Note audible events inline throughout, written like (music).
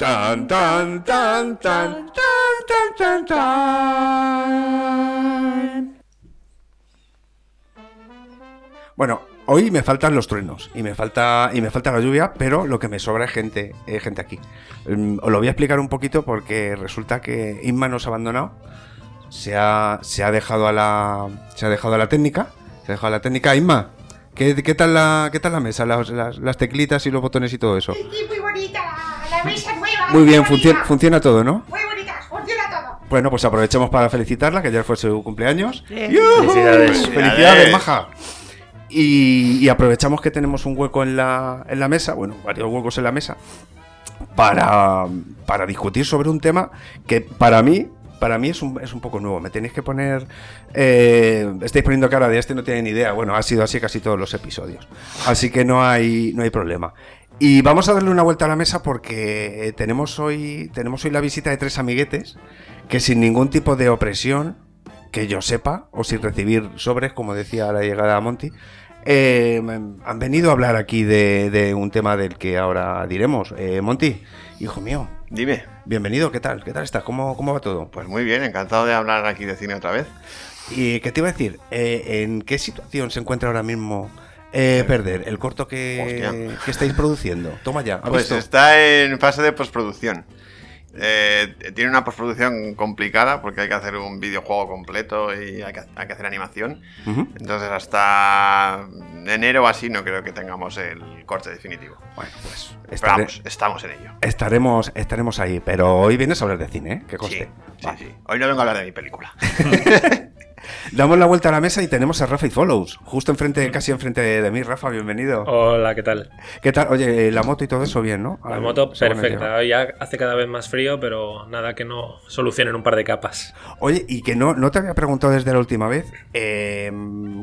Tan, tan, tan, tan, tan, tan, tan, tan. Bueno, hoy me faltan los truenos y me falta y me falta la lluvia, pero lo que me sobra es gente, eh, gente aquí. Mm, os lo voy a explicar un poquito porque resulta que Inma nos ha abandonado. Se ha, se ha dejado a la se ha dejado a la técnica, se ha dejado a la técnica Inma. ¿Qué, tal la qué tal la mesa, las, las- teclitas y los botones y todo eso? Muy bien, funciona funciona todo, ¿no? Muy bonita, funciona todo. Bueno, pues aprovechemos para felicitarla, que ayer fue su cumpleaños. Felicidades. ¡Felicidades, maja! Y, y aprovechamos que tenemos un hueco en la, en la mesa, bueno, varios huecos en la mesa, para, para discutir sobre un tema que para mí, para mí es un, es un poco nuevo. Me tenéis que poner... eh, estáis poniendo cara de este, no tiene ni idea. Bueno, ha sido así casi todos los episodios. Así que no hay, no hay problema. Y vamos a darle una vuelta a la mesa porque eh, tenemos hoy, tenemos hoy la visita de tres amiguetes que sin ningún tipo de opresión, que yo sepa, o sin recibir sobres, como decía a la llegada a Monty, eh, han venido a hablar aquí de, de un tema del que ahora diremos. Eh, Monty, hijo mío, Dime. bienvenido, ¿qué tal? ¿Qué tal estás? ¿Cómo, cómo va todo? Pues muy bien, encantado de hablar aquí de cine otra vez. ¿Y qué te iba a decir? Eh, ¿En qué situación se encuentra ahora mismo eh, Perder, el corto que, estáis produciendo? Toma ya, ¿ha Pues visto? está en fase de postproducción. Eh, tiene una postproducción complicada porque hay que hacer un videojuego completo y hay que, hay que hacer animación. Entonces hasta enero o así no creo que tengamos el corte definitivo. Bueno, pues vamos, estamos en ello. estaremos, estaremos ahí, pero hoy vienes a hablar de cine, ¿eh? Que Sí, conste. sí, Vale. sí. Hoy no vengo a hablar de mi película. (laughs) Damos la vuelta a la mesa y tenemos a Rafa y Follows, justo enfrente, casi enfrente de mí. Rafa, bienvenido. Hola, ¿qué tal? ¿Qué tal? Oye, eh, la moto y todo eso bien, ¿no? La moto perfecta. ya hace cada vez más frío, pero nada que no solucionen un par de capas. Oye, y que no, no te había preguntado desde la última vez, eh,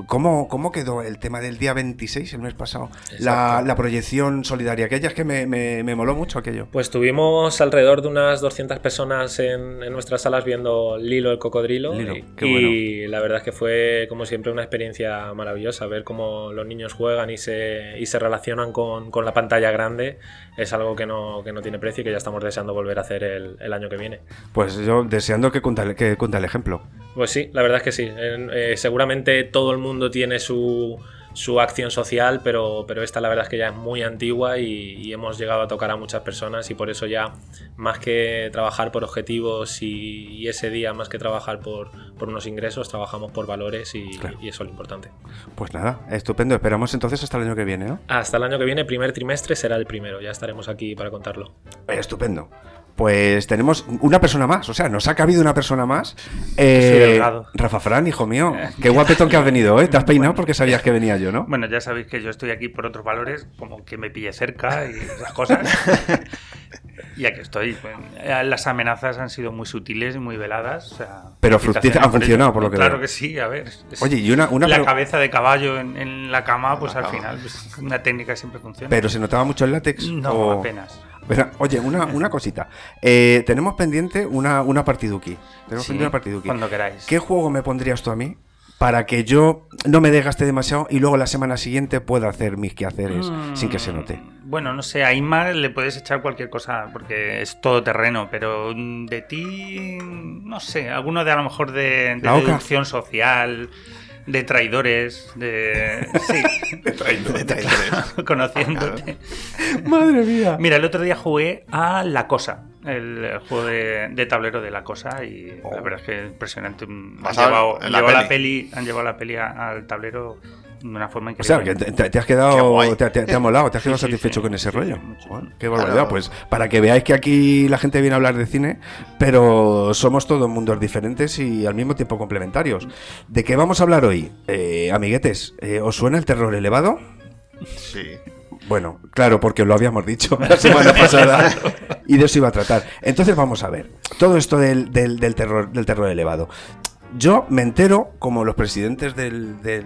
¿cómo, ¿cómo quedó el tema del día 26, el mes pasado? La, proyección solidaria, aquella es que me, me, me moló mucho aquello. Pues tuvimos alrededor de unas 200 personas en, en nuestras salas viendo Lilo el cocodrilo. Lilo, y qué y la verdad es que fue, como siempre, una experiencia maravillosa. Ver cómo los niños juegan y se, y se relacionan con, con la pantalla grande es algo que no, que no tiene precio y que ya estamos deseando volver a hacer el, el año que viene. Pues yo deseando que cuente, el- que cuente el ejemplo. Pues sí, la verdad es que sí. Eh, seguramente todo el mundo tiene su, su acción social, pero, pero esta la verdad es que ya es muy antigua y, y hemos llegado a tocar a muchas personas y por eso ya más que trabajar por objetivos y, y ese día más que trabajar por, por unos ingresos, trabajamos por valores y, Claro. y eso es lo importante. Pues nada, estupendo. Esperamos entonces hasta el año que viene, ¿no? Hasta el año que viene, primer trimestre, será el primero. Ya estaremos aquí para contarlo. Estupendo. Pues tenemos una persona más, o sea, nos ha cabido una persona más. Eh. Rafa Fran, hijo mío, (laughs) qué guapetón que has venido, ¿eh? Te has peinado porque sabías que venía yo, ¿no? Bueno, ya sabéis que yo estoy aquí por otros valores, como que me pille cerca y esas cosas. (laughs) y aquí estoy. Bueno, eh, Las amenazas han sido muy sutiles y muy veladas. o sea, Pero fructíferas, han funcionado, por lo que Claro veo. que sí, a ver. es- Oye, y una, una la pero, cabeza de caballo en, en la cama, pues La al cama. final, pues, una técnica siempre funciona. pero se notaba mucho el látex. no, o- apenas. Pero, oye, una, (laughs) una cosita. Eh, tenemos pendiente una, una partiduki. Tenemos Sí, pendiente una partiduki. Cuando queráis. ¿Qué juego me pondrías tú a mí para que yo no me desgaste demasiado y luego la semana siguiente pueda hacer mis quehaceres sin que se note? Mm, Bueno, no sé, a Inmar le puedes echar cualquier cosa porque es todo terreno, pero mm, de ti, no sé, alguno de a lo mejor de, de deducción social, de traidores, de... Sí, (laughs) De traidores. (laughs) conociéndote. Madre mía. Mira, el otro día jugué a La Cosa, el, juego de, de tablero de La Cosa y Oh. la verdad es que impresionante. Han Basado llevado, en han la llevado la peli. peli, han llevado la peli al tablero de una forma O increíble. sea, que te, has quedado, te, te- te ha molado, te has quedado sí, satisfecho sí. con ese Sí, rollo. qué barbaridad. Claro. Pues para que veáis que aquí la gente viene a hablar de cine, pero somos todos mundos diferentes y al mismo tiempo complementarios. ¿De qué vamos a hablar hoy? Eh, amiguetes, eh, ¿os suena el terror elevado? Sí. Bueno, claro, porque lo habíamos dicho la semana (laughs) pasada y de eso iba a tratar. Entonces vamos a ver, todo esto del, del- del terror, del terror elevado. Yo me entero, como los presidentes del, del-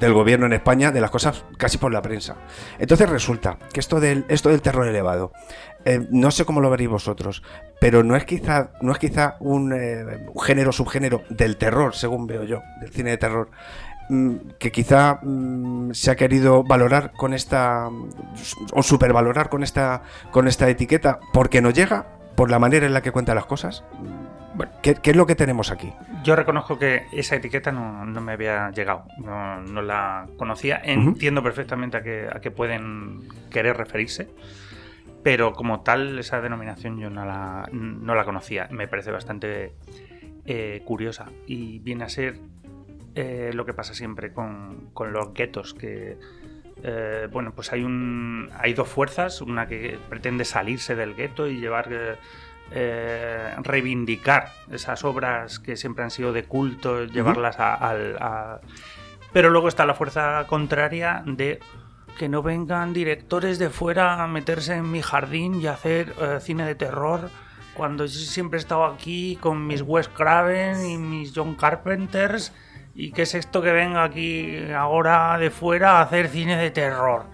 del gobierno en España, de las cosas casi por la prensa. Entonces resulta que esto del, esto del terror elevado, eh, no sé cómo lo veréis vosotros, pero no es quizá, no es quizá un, eh, género, subgénero del terror, según veo yo, del cine de terror, mm, que quizá mm, se ha querido valorar con esta o supervalorar con esta con esta etiqueta porque no llega por la manera en la que cuenta las cosas. Bueno, ¿qué, qué es lo que tenemos aquí? Yo reconozco que esa etiqueta no, no me había llegado, no, no la conocía. Entiendo perfectamente a qué, a qué pueden querer referirse, pero como tal, esa denominación yo no la, no la conocía. Me parece bastante eh, curiosa y viene a ser eh, lo que pasa siempre con, con los guetos, que eh, bueno, pues hay, un, hay dos fuerzas, una que pretende salirse del gueto y llevar... eh, reivindicar esas obras que siempre han sido de culto, llevarlas a- Pero luego está la fuerza contraria de que no vengan directores de fuera a meterse en mi jardín y hacer eh, cine de terror cuando yo siempre he estado aquí con mis Wes Craven y mis John Carpenters y qué es esto que venga aquí ahora de fuera a hacer cine de terror.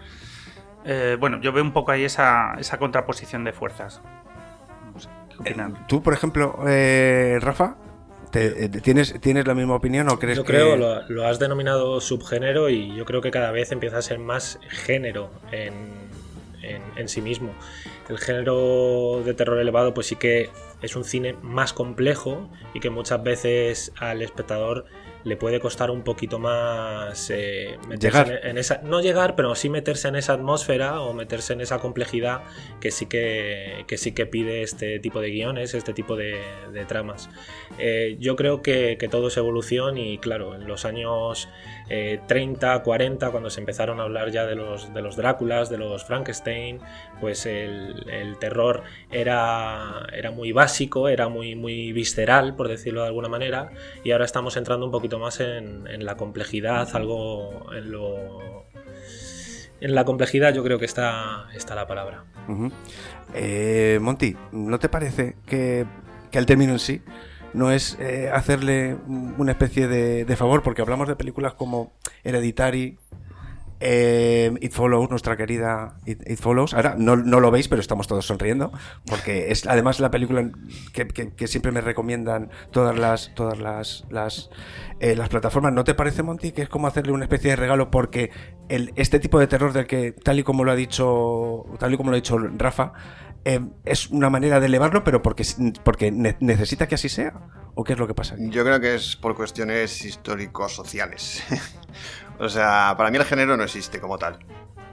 Eh, bueno, yo veo un poco ahí esa, esa contraposición de fuerzas. No sé, ¿qué opinan? Tú, por ejemplo, eh, Rafa, te- eh, ¿tienes, ¿tienes la misma opinión o crees Yo que...? creo, lo, lo has denominado subgénero y yo creo que cada vez empieza a ser más género en, en- en sí mismo. El género de terror elevado pues sí que es un cine más complejo y que muchas veces al espectador le puede costar un poquito más eh, meterse Llegar. En, en esa no llegar pero sí meterse en esa atmósfera o meterse en esa complejidad que sí que, que sí que pide este tipo de guiones este tipo de, de tramas Eh, yo creo que, que todo es evolución y claro en los años eh, 30 40 cuando se empezaron a hablar ya de los de los Dráculas de los Frankenstein pues el, el terror era, era muy básico, era muy, muy visceral, por decirlo de alguna manera, y ahora estamos entrando un poquito más en, la complejidad, algo en lo... En la complejidad yo creo que está, está la palabra. Eh, Monty, ¿no te parece que, que el término en sí no es eh, hacerle una especie de, de favor? Porque hablamos de películas como Hereditary, eh, It Follows, nuestra querida It, Follows. Ahora no, no lo veis, pero estamos todos sonriendo, porque es además la película que, siempre me recomiendan todas las todas las las, eh, las plataformas. ¿No te parece, Monty, que es como hacerle una especie de regalo? Porque este tipo de terror del que, tal y como lo ha dicho, tal y como lo ha dicho Rafa, eh, es una manera de elevarlo, pero porque, porque ne- necesita que así sea. ¿O qué es lo que pasa aquí? Yo creo que es por cuestiones históricos-sociales. (laughs) o sea, para mí el género no existe como tal.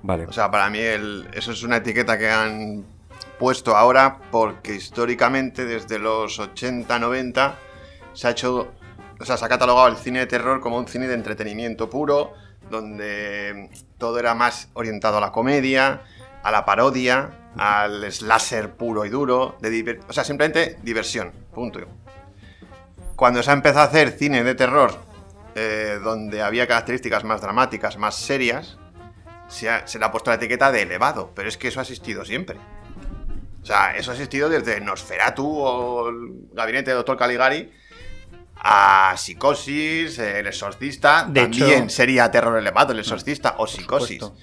Vale. O sea, para mí el- eso es una etiqueta que han puesto ahora porque históricamente desde los 80-90 se ha hecho, o sea, se ha catalogado el cine de terror como un cine de entretenimiento puro, donde todo era más orientado a la comedia, a la parodia, al slasher puro y duro, de o sea, simplemente diversión, punto. Cuando se ha empezado a hacer cine de terror, eh, donde había características más dramáticas, más serias, se, ha- se le ha puesto la etiqueta de elevado, pero es que eso ha existido siempre. O sea, eso ha existido desde Nosferatu o el gabinete del Dr. Caligari a Psicosis, El Exorcista, De también hecho- sería terror elevado El Exorcista o Psicosis. supuesto.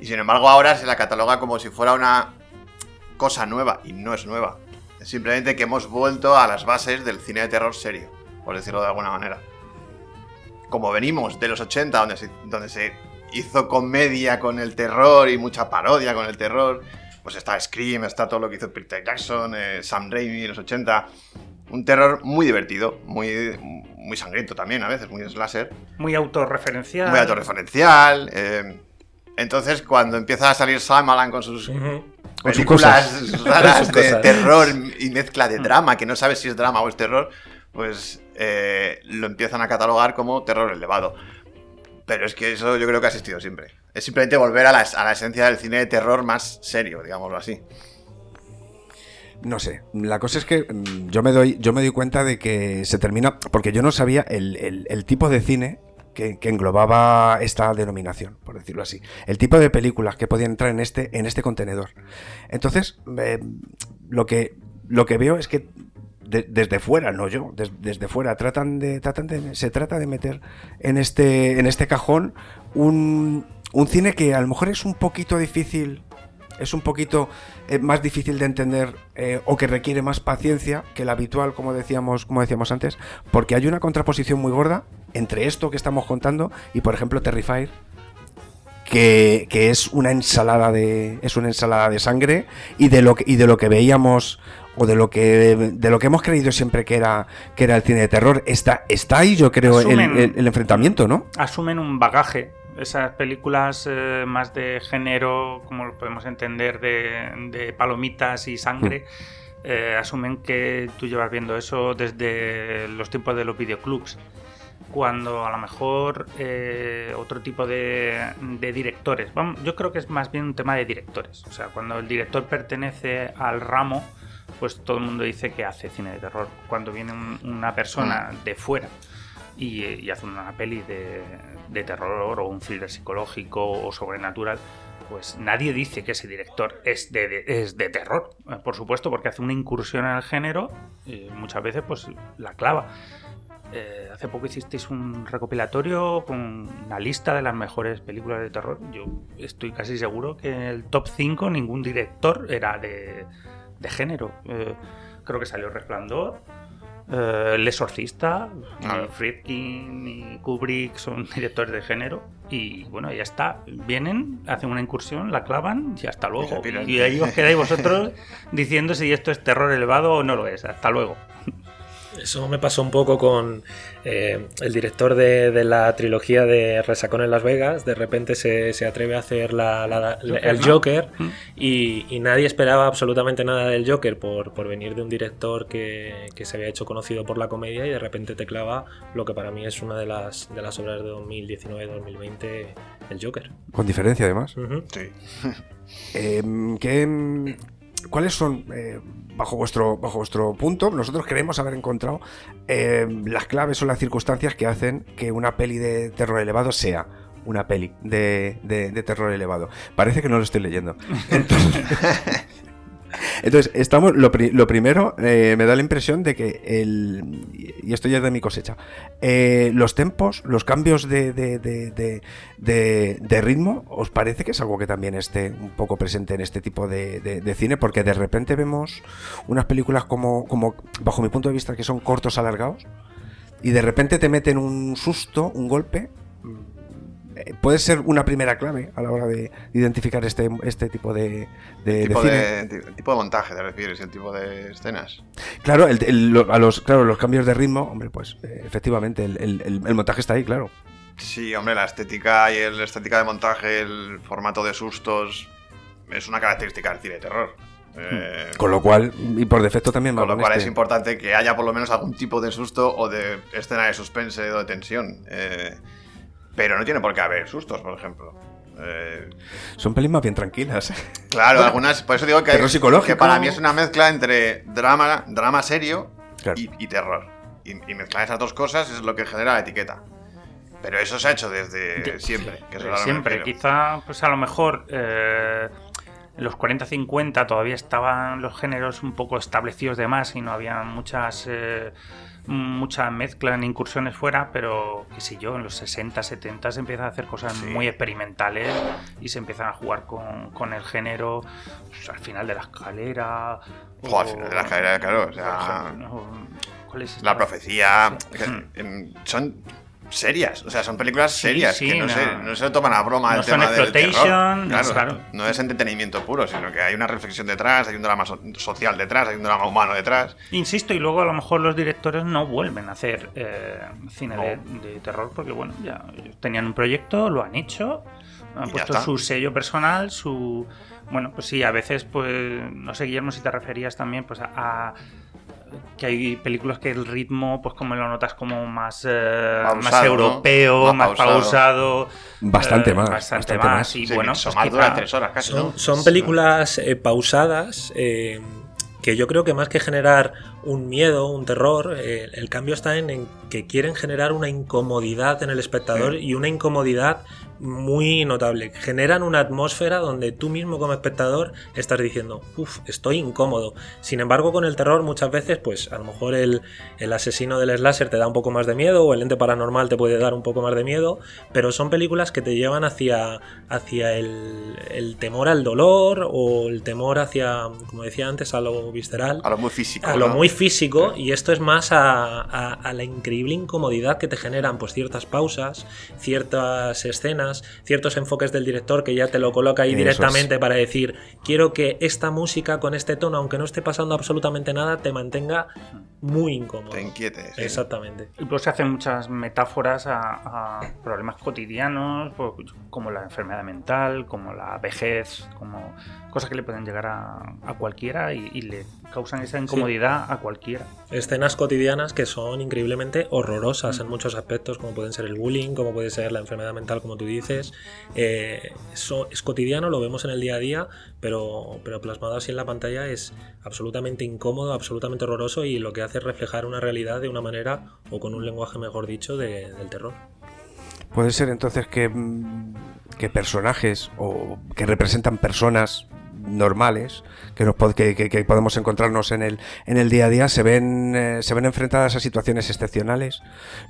Y sin embargo ahora se la cataloga como si fuera una cosa nueva y no es nueva. Es simplemente que hemos vuelto a las bases del cine de terror serio, por decirlo de alguna manera. Como venimos de los 80, donde se, donde se hizo comedia con el terror y mucha parodia con el terror, pues está Scream, está todo lo que hizo Peter Jackson, eh, Sam Raimi en los 80. Un terror muy divertido, muy, muy sangriento también a veces, muy slasher Muy autorreferencial. muy autorreferencial. eh, entonces, cuando empieza a salir Shyamalan con sus Ujú. Con sus películas raras (laughs) de terror y mezcla de drama, que no sabes si es drama o es terror, pues eh, lo empiezan a catalogar como terror elevado. Pero es que eso yo creo que ha existido siempre. Es simplemente volver a la, a la esencia del cine de terror más serio, digámoslo así. No sé, la cosa es que mm, yo me doy, yo me doy cuenta de que se termina, porque yo no sabía el, el- el tipo de cine que, englobaba esta denominación, por decirlo así. El tipo de películas que podían entrar en este, en este contenedor. Entonces, eh, lo, que, lo que veo es que de- desde fuera, no yo, des- desde fuera, tratan de, tratan de, se trata de meter en este, en este cajón un, un cine que a lo mejor es un poquito difícil es un poquito eh, más difícil de entender eh, o que requiere más paciencia que la habitual, como decíamos, como decíamos antes, porque hay una contraposición muy gorda entre esto que estamos contando y, por ejemplo, Terrifier, que, que es una ensalada de. es una ensalada de sangre y de lo que, y de lo que veíamos. O de lo que de lo que hemos creído siempre que era que era el cine de terror está está ahí yo creo el, Asumen- el- el enfrentamiento no asumen un bagaje. Esas películas eh, más de género, como lo podemos entender, de, de palomitas y sangre, eh, asumen que tú llevas viendo eso desde los tiempos de los videoclubs. Cuando a lo mejor eh, otro tipo de, de directores, vamos, yo creo que es más bien un tema de directores. O sea, cuando el director pertenece al ramo, pues todo el mundo dice que hace cine de terror. Cuando viene un- una persona de fuera y, y hace una peli de, de terror o un thriller psicológico o sobrenatural, pues nadie dice que ese director es de, de- es de terror. Por supuesto, porque hace una incursión en el género y muchas veces pues la clava. Eh, hace poco hicisteis un recopilatorio con una lista de las mejores películas de terror. Yo estoy casi seguro que en el top 5 ningún director era de, de género. Eh, creo que salió Resplandor, eh, El Exorcista, ni Friedkin ni Kubrick son (laughs) directores de género. Y bueno, ya está. Vienen, hacen una incursión, la clavan y hasta Y luego. Y ahí os quedáis vosotros (laughs) diciendo si esto es terror elevado o no lo es. Hasta luego. Eso me pasó un poco con eh, el director de, de la trilogía de Resacón en Las Vegas. De repente se, se atreve a hacer la- la- Joker, el ¿no? Joker Mm. y, y nadie esperaba absolutamente nada del Joker por, por venir de un director que, que se había hecho conocido por la comedia y de repente te clava lo que para mí es una de las, de las obras de 2019-2020, el Joker. con diferencia además. Sí. Em, ¿qué, ¿Cuáles son, eh, bajo, vuestro, bajo vuestro punto, nosotros creemos haber encontrado em, las claves o las circunstancias que hacen que una peli de terror elevado sea una peli de, de- de terror elevado? Parece que no lo estoy leyendo. (laughs) Entonces, entonces, estamos, lo, pri- lo primero, eh, me da la impresión de que el. Y esto ya es de mi cosecha. eh, los tempos, los cambios de, de, de- de- ritmo, ¿os parece que es algo que también esté un poco presente en este tipo de cine? Porque de repente vemos unas películas como, como, bajo mi punto de vista, que son cortos alargados, y de repente te meten un susto, un golpe. Puede ser una primera clave a la hora de identificar este, este tipo de, de, de tipo, cine. de, ti- tipo de montaje, te refieres, el tipo de escenas. Claro, el- el- a los, claro, los cambios de ritmo, hombre, pues eh, efectivamente, el, el- el- el montaje está ahí, claro. Sí, hombre, la estética y el- la estética de montaje, el formato de sustos, es una característica del cine de terror. Eh, Con lo cual, y por defecto también con lo cual este- es importante que haya por lo menos algún tipo de susto o de escena de suspense o de tensión. Eh, pero no tiene por qué haber sustos, por ejemplo. Eh, Son pelis más bien tranquilas. claro, algunas. Por eso digo que, terror psicológico. que para mí es una mezcla entre drama, drama serio Claro. y, y terror. Y, y mezclar esas dos cosas es lo que genera la etiqueta. Pero eso se ha hecho desde De- siempre. Que me siempre. Quizá, pues a lo mejor eh, en los 40-50 todavía estaban los géneros un poco establecidos de más y no había muchas. eh, mucha mezcla en incursiones fuera, pero qué sé yo, en los 60, 70 se empiezan a hacer cosas Sí. muy experimentales y se empiezan a jugar con, con el género pues, al final de la escalera. Al final de la escalera, claro, o sea, por ejemplo, ¿cuál es La profecía. Sí. em, son serias, o sea, son películas serias sí, que no, no. Se, no se toman a broma No el tema del terror. Claro, claro. no es entretenimiento puro, sino que hay una reflexión detrás, hay un drama so- social detrás, hay un drama humano detrás. Insisto, y luego a lo mejor los directores no vuelven a hacer eh, cine de, de terror porque, bueno, ya tenían un proyecto, lo han hecho, han Y puesto su sello personal, su... Bueno, pues sí, a veces, pues, no sé, Guillermo, si te referías también pues a... a- que hay películas que el ritmo, pues como lo notas como más, eh, Pausado, más ¿no? europeo, Más más, pausado. Bastante eh, más, Bastante, bastante más. más. Y Sí, bueno, son pues más quizá- duras tres horas casi. Son, ¿no? son películas eh, pausadas eh, que yo creo que más que generar un miedo, un terror, eh, el cambio está en, en que quieren generar una incomodidad en el espectador y una incomodidad muy notable. Generan una atmósfera donde tú mismo como espectador estás diciendo, uff, estoy incómodo. Sin embargo, con el terror muchas veces, pues a lo mejor el, el asesino del slasher te da un poco más de miedo o el ente paranormal te puede dar un poco más de miedo, pero son películas que te llevan hacia, hacia el, el temor al dolor o el temor hacia, como decía antes, a lo visceral. A lo muy físico. A lo ¿no? muy físico, y esto es más a, a- a la increíble incomodidad que te generan pues ciertas pausas, ciertas escenas, ciertos enfoques del director que ya te lo coloca ahí Eso directamente para decir, quiero que esta música con este tono, aunque no esté pasando absolutamente nada, te mantenga muy incómodo. Te inquietes. sí. Exactamente. Y luego se hacen muchas metáforas a, a problemas cotidianos, pues, como la enfermedad mental, como la vejez, como cosas que le pueden llegar a, a cualquiera y, y le causan esa incomodidad a cualquiera. Escenas cotidianas que son increíblemente horrorosas en muchos aspectos, como pueden ser el bullying, como puede ser la enfermedad mental, como tú dices. Eh, eso es cotidiano, lo vemos en el día a día, pero, pero plasmado así en la pantalla es absolutamente incómodo, absolutamente horroroso y lo que hace es reflejar una realidad de una manera, o con un lenguaje mejor dicho, de- del terror. Puede ser entonces que, mm, que personajes o que representan personas normales que, nos que- que podemos encontrarnos en el, en el día a día se ven, eh, se ven enfrentadas a situaciones excepcionales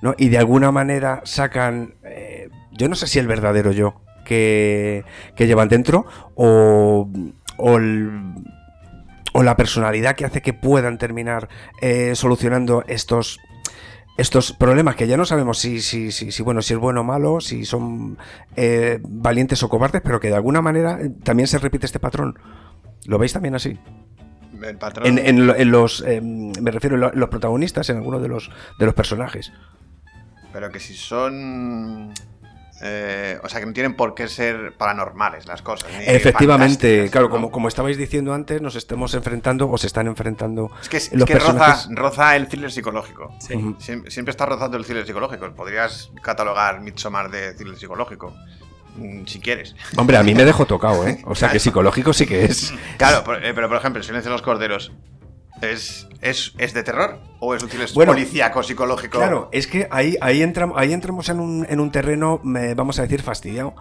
¿no? y de alguna manera sacan, eh, yo no sé si el verdadero yo que, que llevan dentro o, o el- o la personalidad que hace que puedan terminar eh, solucionando estos estos problemas que ya no sabemos si, si, si, si, bueno, si es bueno o malo, si son eh, valientes o cobardes, pero que de alguna manera eh, también se repite este patrón. ¿Lo veis también así? El patrón. En, en lo- en los, eh, me refiero en lo- en los protagonistas, en alguno de los, de los personajes. Pero que si son. Eh, o sea, que no tienen por qué ser paranormales las cosas. ni Efectivamente, claro, ¿no? como, como estabais diciendo antes, nos estemos enfrentando o se están enfrentando Es que, es los que roza, personajes. roza el thriller psicológico. Sí. Ujú. Siem- Siempre, está rozando el thriller psicológico. Podrías catalogar Midsommar de thriller psicológico. mm, Si quieres. Hombre, a mí me dejó tocado, ¿eh? O sea que (laughs) psicológico sí que es. Claro, por- eh, pero por ejemplo, El silencio de los corderos. ¿Es, es, es de terror? ¿O es un thriller Bueno, policíaco, psicológico? Claro, es que ahí, ahí, entramos, ahí entramos en un, en un terreno, me- vamos a decir, fastidiado.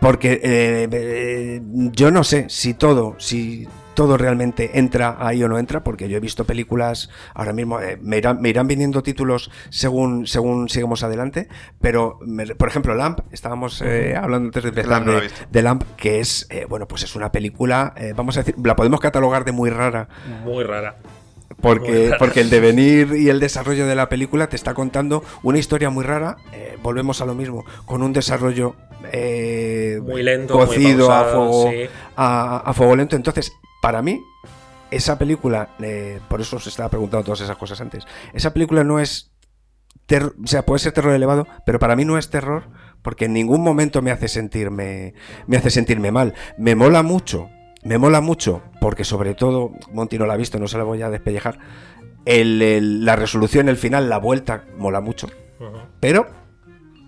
Porque eh, eh, yo no sé si todo, si todo realmente entra ahí o no entra, porque yo he visto películas, ahora mismo eh, me, irán, me irán viniendo títulos según, según sigamos adelante, pero me- por ejemplo Lamp, estábamos eh, hablando antes de empezar de, Lamp, que es, eh, bueno, pues es una película, eh, vamos a decir, la podemos catalogar de muy rara, Muy rara. Porque, porque el devenir y el desarrollo de la película te está contando una historia muy rara. eh, volvemos a lo mismo, con un desarrollo eh, Muy lento, muy cocido a, fuego, sí. a, a fuego lento. Entonces, para mí, esa película, eh, por eso os estaba preguntando todas esas cosas antes, esa película no es. ter- o sea, puede ser terror elevado, pero para mí no es terror porque en ningún momento me hace sentirme me hace sentirme mal. Me mola mucho, me mola mucho porque sobre todo Monty no la ha visto, no se la voy a despellejar. el- el- la resolución, el final, la vuelta, mola mucho. Pero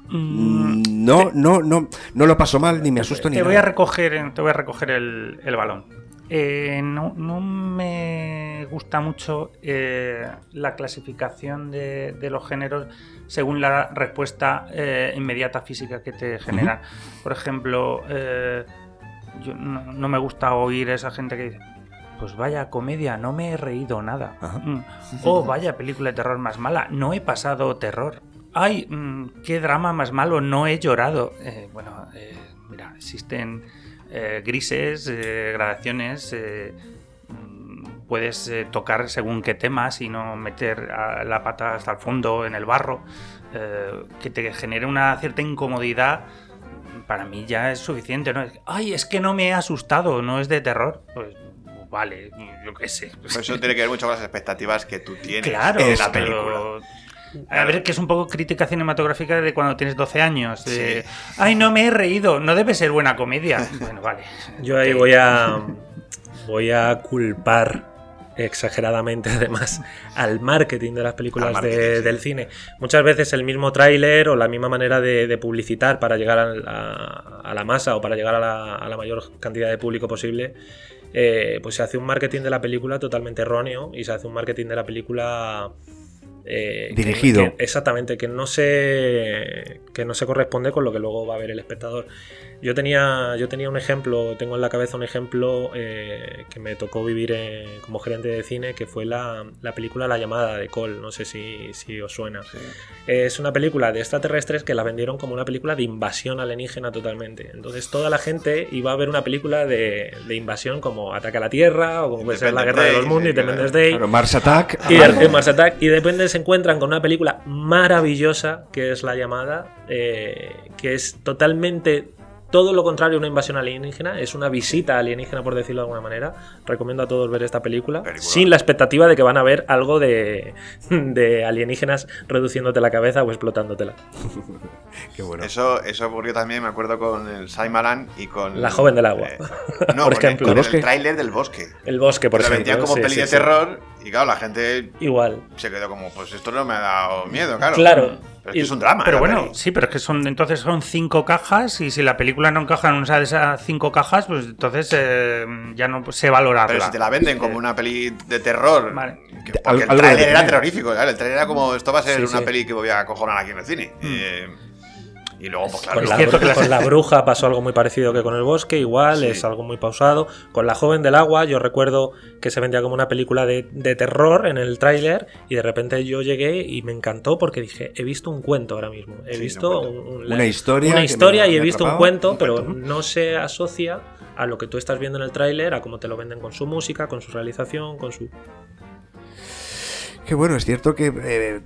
Mm, no, no, no, no lo paso mal, ni me asusto ni te voy nada. a recoger, te voy a recoger el, el balón. Eh, no, no me gusta mucho eh, la clasificación de, de los géneros según la respuesta eh, inmediata física que te genera. Por ejemplo, yo no, no me gusta oír a esa gente que dice, pues vaya comedia, no me he reído nada. Mm. Oh, vaya película de terror más mala, no he pasado terror. Ay, mm, qué drama más malo, no he llorado. Bueno, mira, existen eh, grises, eh, gradaciones. eh, mm, puedes eh, tocar según qué temas y no meter a la pata hasta el fondo en el barro. que te genere una cierta incomodidad. Para mí ya es suficiente, ¿no? Ay, es que no me he asustado, no es de terror. Pues vale, yo qué sé. Pues eso tiene que ver mucho con las expectativas que tú tienes Claro, de la pero-. A ver, que es un poco crítica cinematográfica de cuando tienes 12 años. Ay, no me he reído, no debe ser buena comedia. (laughs) Bueno, vale. Yo ahí voy a. Voy a culpar exageradamente (laughs) además al marketing de las películas de- sí. del cine. Muchas veces el mismo tráiler o la misma manera de, de publicitar para llegar a la, a la masa o para llegar a la, a la mayor cantidad de público posible, eh, pues se hace un marketing de la película totalmente erróneo y se hace un marketing de la película eh, que- Dirigido. que- exactamente, que no se que no se corresponde con lo que luego va a ver el espectador. Yo tenía, yo tenía un ejemplo, tengo en la cabeza un ejemplo eh, que me tocó vivir eh, como gerente de cine, que fue la, la película La llamada de Cole, no sé si, si os suena. Es una película de extraterrestres que la vendieron como una película de invasión alienígena totalmente. Entonces toda la gente iba a ver una película de, de invasión como Ataque a la Tierra o como puede ser La Guerra de los Mundos, sí, Independence. Day. Claro, Mars Attack. Y Mars Attack. Y de repente se encuentran con una película maravillosa que es La Llamada, eh, que es totalmente todo lo contrario a una invasión alienígena, es una visita alienígena, por decirlo de alguna manera. Recomiendo a todos ver esta película, Película. sin la expectativa de que van a ver algo de, de alienígenas reduciéndote la cabeza o explotándotela. (laughs) Qué bueno. Eso, eso ocurrió también, me acuerdo, con el Shyamalan y con... La joven del agua. eh, (laughs) Por no, con el- ejemplo. con ¿El tráiler del bosque. El bosque, por lo ejemplo. vendían como sí, peli sí, de sí. terror y claro, la gente Igual. se quedó como, pues esto no me ha dado miedo, claro. Claro. Pero es que Y- es un drama. Pero la bueno, peli. sí, pero es que son entonces son cinco cajas y si la película no encaja en una de esas cinco cajas, pues entonces eh, ya no sé valorarla. Pero si te la venden como una peli de terror. Vale. porque el trailer era terrorífico, El trailer era como, esto va a ser Sí, una sí. peli que voy a cojonar aquí en el cine. Eh, y luego, pues claro. Con la, cierto bru- que la- con la bruja pasó algo muy parecido que con el bosque, igual, Sí. es algo muy pausado. Con la joven del agua, yo recuerdo que se vendía como una película de, de terror en el tráiler y de repente yo llegué y me encantó porque dije, he visto un cuento ahora mismo. He Sí, visto un cuento. un- un- Una historia una que historia me- y he visto un cuento, Un pero cuento, ¿no? no se asocia a lo que tú estás viendo en el tráiler, a cómo te lo venden con su música, con su realización, con su... Qué bueno, es cierto que eh,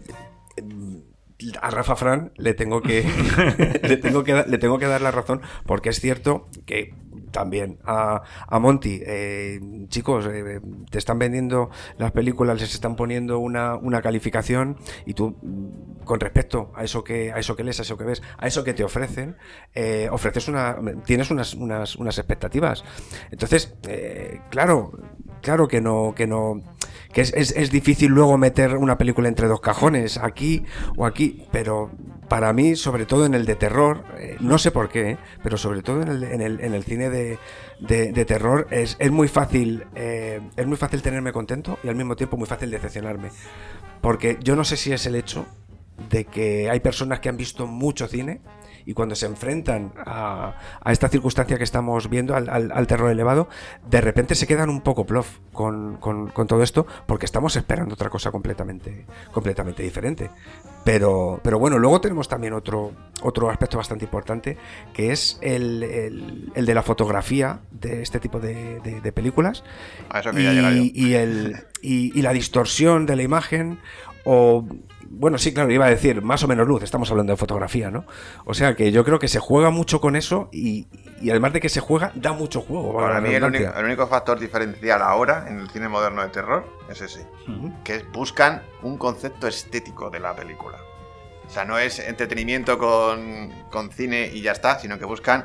a Rafa Fran le tengo que (laughs) (laughs) le tengo que dar- le tengo que dar la razón porque es cierto que también a, a Monty eh, chicos eh, te están vendiendo las películas les están poniendo una, una calificación y tú mm, con respecto a eso que a eso que lees a eso que ves a eso que te ofrecen eh, ofreces una tienes unas, unas, unas expectativas. Entonces claro claro que no que no que es, es- es difícil luego meter una película entre dos cajones, aquí o aquí, pero para mí, sobre todo en el de terror, eh, no sé por qué, pero sobre todo en el, en el, en el cine de, de- de terror, es, es muy fácil eh, es muy fácil tenerme contento y al mismo tiempo muy fácil decepcionarme. Porque yo no sé si es el hecho de que hay personas que han visto mucho cine y cuando se enfrentan a, a esta circunstancia que estamos viendo, al, al- al terror elevado, de repente se quedan un poco plof con, con- con todo esto porque estamos esperando otra cosa completamente, completamente diferente. Pero, pero bueno, luego tenemos también otro, otro aspecto bastante importante que es el, el- el de la fotografía de este tipo de, de- de películas A eso y, y el, y, y la distorsión de la imagen o bueno sí claro iba a decir más o menos luz estamos hablando de fotografía no o sea que yo creo que se juega mucho con eso y, y además de que se juega da mucho juego Para mí el único, redundancia. el único factor diferencial ahora en el cine moderno de terror es ese. Que buscan un concepto estético de la película. O sea, no es entretenimiento con, con cine y ya está, sino que buscan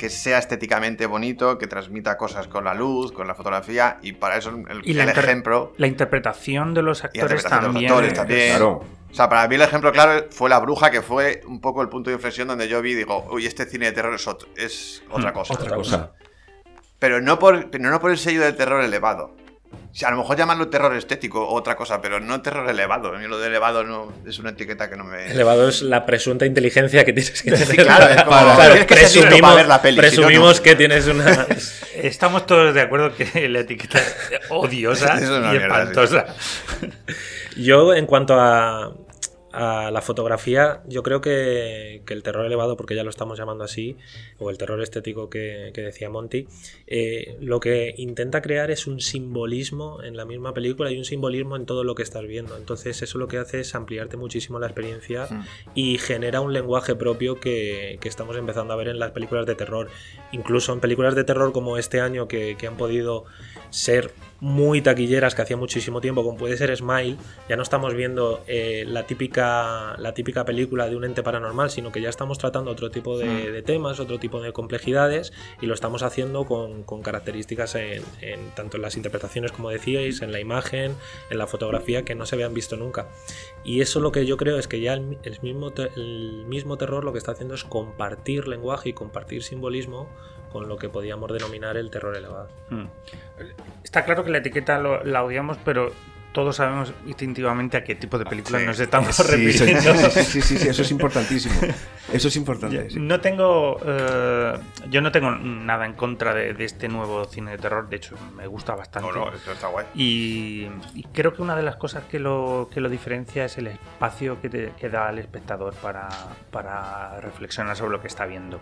que sea estéticamente bonito, que transmita cosas con la luz, con la fotografía, y para eso el, Y el inter- ejemplo... La interpretación de los Y la actores interpretación de los también. actores es- también. claro O sea, para mí el ejemplo claro fue La Bruja, que fue un poco el punto de inflexión donde yo vi y digo, uy, este cine de terror es, otro- es otra Hmm, cosa. otra cosa Pero no por, pero no por el sello de terror elevado. A lo mejor llamarlo terror estético o otra cosa, pero no terror elevado. A mí lo de elevado no es una etiqueta que no me... Elevado es la presunta inteligencia que tienes que tener. Sí, claro, es Claro, que presumimos, para ver la peli, si no, presumimos no. que tienes una... (laughs) Estamos todos de acuerdo que la etiqueta es odiosa (laughs) Es y mierda, sí. Yo, en cuanto a, a la fotografía, yo creo que, que el terror elevado, porque ya lo estamos llamando así, o el terror estético que, que decía Monty, eh, lo que intenta crear es un simbolismo en la misma película y un simbolismo en todo lo que estás viendo. Entonces, eso lo que hace es ampliarte muchísimo la experiencia y genera un lenguaje propio que, que estamos empezando a ver en las películas de terror. Incluso en películas de terror como este año que, que han podido ser muy taquilleras que hacía muchísimo tiempo, como puede ser Smile, ya no estamos viendo eh, la, típica, la típica película de un ente paranormal, sino que ya estamos tratando otro tipo de, Mm. de temas, otro tipo de complejidades y lo estamos haciendo con, con características en, en- tanto en las interpretaciones, como decíais, en la imagen, en la fotografía, que no se habían visto nunca. Y eso lo que yo creo es que ya el, mi- el mismo, el mismo terror lo que está haciendo es compartir lenguaje y compartir simbolismo con lo que podíamos denominar el terror elevado. Mm. Está claro que la etiqueta lo- la odiamos, pero todos sabemos instintivamente a qué tipo de películas Sí. nos estamos Sí, sí, refiriendo. sí, sí, eso es importantísimo. Eso es Yo importante. sí. no tengo eh, yo no tengo nada en contra de, de este nuevo cine de terror de hecho me gusta bastante No, no, esto está guay. y, y creo que una de las cosas que lo, que lo diferencia es el espacio que, te- que da al espectador para, para reflexionar sobre lo que está viendo.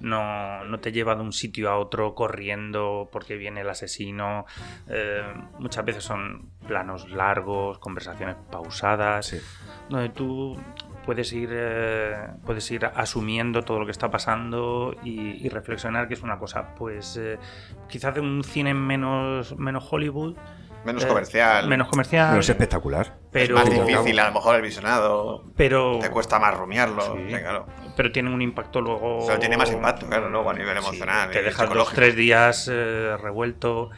No, no te lleva de un sitio a otro corriendo porque viene el asesino. Eh, muchas veces son planos largos, conversaciones pausadas, Sí. donde tú puedes ir, eh, puedes ir asumiendo todo lo que está pasando y, y reflexionar que es una cosa, pues eh, quizás de un cine menos, menos Hollywood, Menos eh, comercial. menos comercial, Pero es espectacular. pero, es más difícil, a lo mejor el visionado. pero, Te cuesta más rumiarlo. Sí. sí, claro. pero tiene un impacto luego... O sea, tiene más impacto, claro, luego a nivel emocional Te dejas dos, psicológico. tres días eh, revuelto.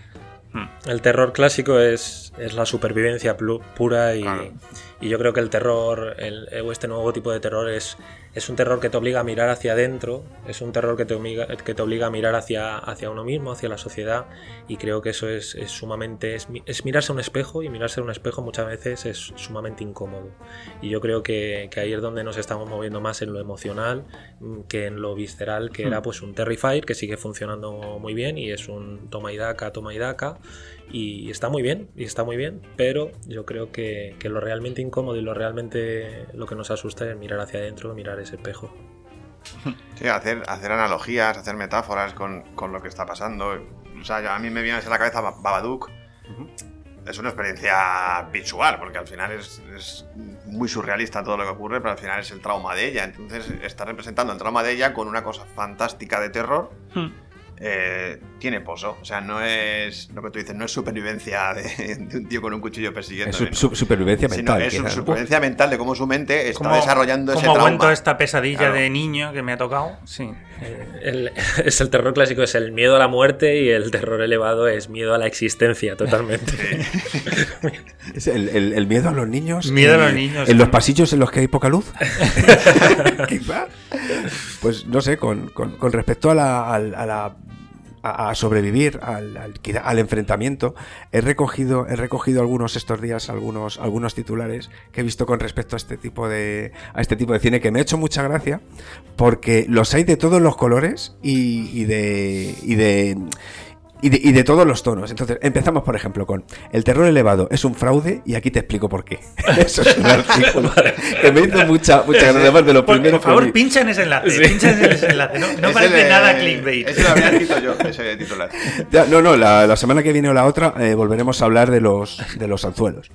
Hmm. El terror clásico es, es la supervivencia pura y, Claro. Y yo creo que el terror, el, o este nuevo tipo de terror es, es un terror que te obliga a mirar hacia adentro, es un terror que te obliga, que te obliga a mirar hacia, hacia uno mismo, hacia la sociedad. Y creo que eso es, es sumamente, es, es mirarse a un espejo y mirarse a un espejo muchas veces es sumamente incómodo. Y yo creo que, que ahí es donde nos estamos moviendo más en lo emocional mm, que en lo visceral que era pues un Terrifier que sigue funcionando muy bien y es un toma y daca, toma y daca y está muy bien, y está muy bien, pero yo creo que, que lo realmente incómodo y lo realmente lo que nos asusta es mirar hacia adentro, mirar ese espejo. (laughs) Sí, hacer, hacer analogías, hacer metáforas con, con lo que está pasando. O sea, a mí me viene a la cabeza Ba- Babadook. Es una experiencia visual, porque al final es, es muy surrealista todo lo que ocurre, pero al final es el trauma de ella. Entonces está representando el trauma de ella con una cosa fantástica de terror. Hmm. Eh, tiene pozo. O sea, no es lo que tú dices, no es supervivencia de, de un tío con un cuchillo persiguiendo. Es su- su- supervivencia Sino mental. es ¿no? supervivencia mental de cómo su mente está Como- desarrollando ese como trauma. aguento esta pesadilla Claro. de niño que me ha tocado. Sí. El, (laughs) es el terror clásico, es el miedo a la muerte y el terror elevado es miedo a la existencia totalmente. (laughs) Es el, el- el miedo a los niños. Miedo a los niños. En los pasillos en los que hay poca luz. (laughs) Quizá. Pues no sé, con, con- con respecto a la. al- a la- a sobrevivir al, enfrentamiento. He recogido, he recogido algunos estos días, algunos, algunos titulares que he visto con respecto a este tipo de. a este tipo de cine que me ha hecho mucha gracia. Porque los hay de todos los colores y de. y de. Y de, y de todos los tonos. Entonces, empezamos, por ejemplo, con el terror elevado es un fraude y aquí te explico por qué. (laughs) Eso es un (laughs) artículo que me hizo mucha, mucha gracia. Además de lo Por, primero por favor, que pincha en ese enlace. Sí. Pincha en ese enlace. No, no Ese parece de- nada clickbait. Ese lo habría escrito yo, ese titular. (laughs) Ya, no, no, la, la semana que viene o la otra eh, volveremos a hablar de los, de los anzuelos.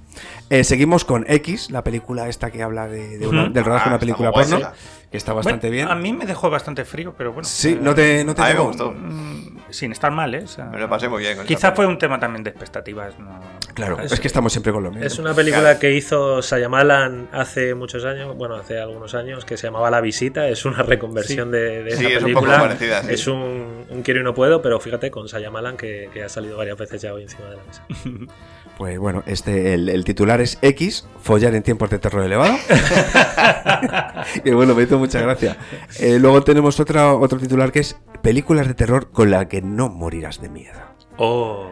Eh, seguimos con X, la película esta que habla de, de una- Ujú. del rodaje de Ah, una película está muy porno, guay, que está bastante Bueno, bien. A mí me dejó bastante frío, pero bueno. Sí, eh, no te, no te A mí me gustó. mm, Sin estar mal, ¿eh? O sea, Me lo pasé muy bien. con esa Quizá peli. fue un tema también de expectativas. No... Claro, Es- es que estamos siempre con lo mismo. Es una película que hizo Sayamalan hace muchos años, bueno, hace algunos años, que se llamaba La Visita. Es una reconversión de, de Sí, esa es un poco película. parecida, sí. Es un, un quiero y no puedo, pero fíjate, con Sayamalan que, que ha salido varias veces ya hoy encima de la mesa. (laughs) Pues bueno, este, el, el titular es X, follar en tiempos de terror elevado. (laughs) y bueno, me hizo mucha gracia. Eh, luego tenemos otra, otro titular que es películas de terror con la que no morirás de miedo. Oh.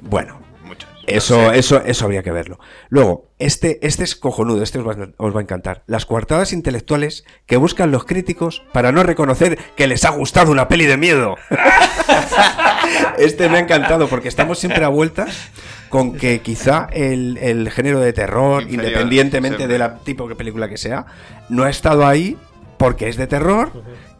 Bueno, Eso, eso, eso habría que verlo. Luego, este, este es cojonudo, este os va, a- os va a encantar. Las coartadas intelectuales que buscan los críticos para no reconocer que les ha gustado una peli de miedo. (laughs) este me ha encantado porque estamos siempre a vueltas con que quizá el, el género de terror, Inferior, independientemente siempre. de la tipo de película que sea, no ha estado ahí porque es de terror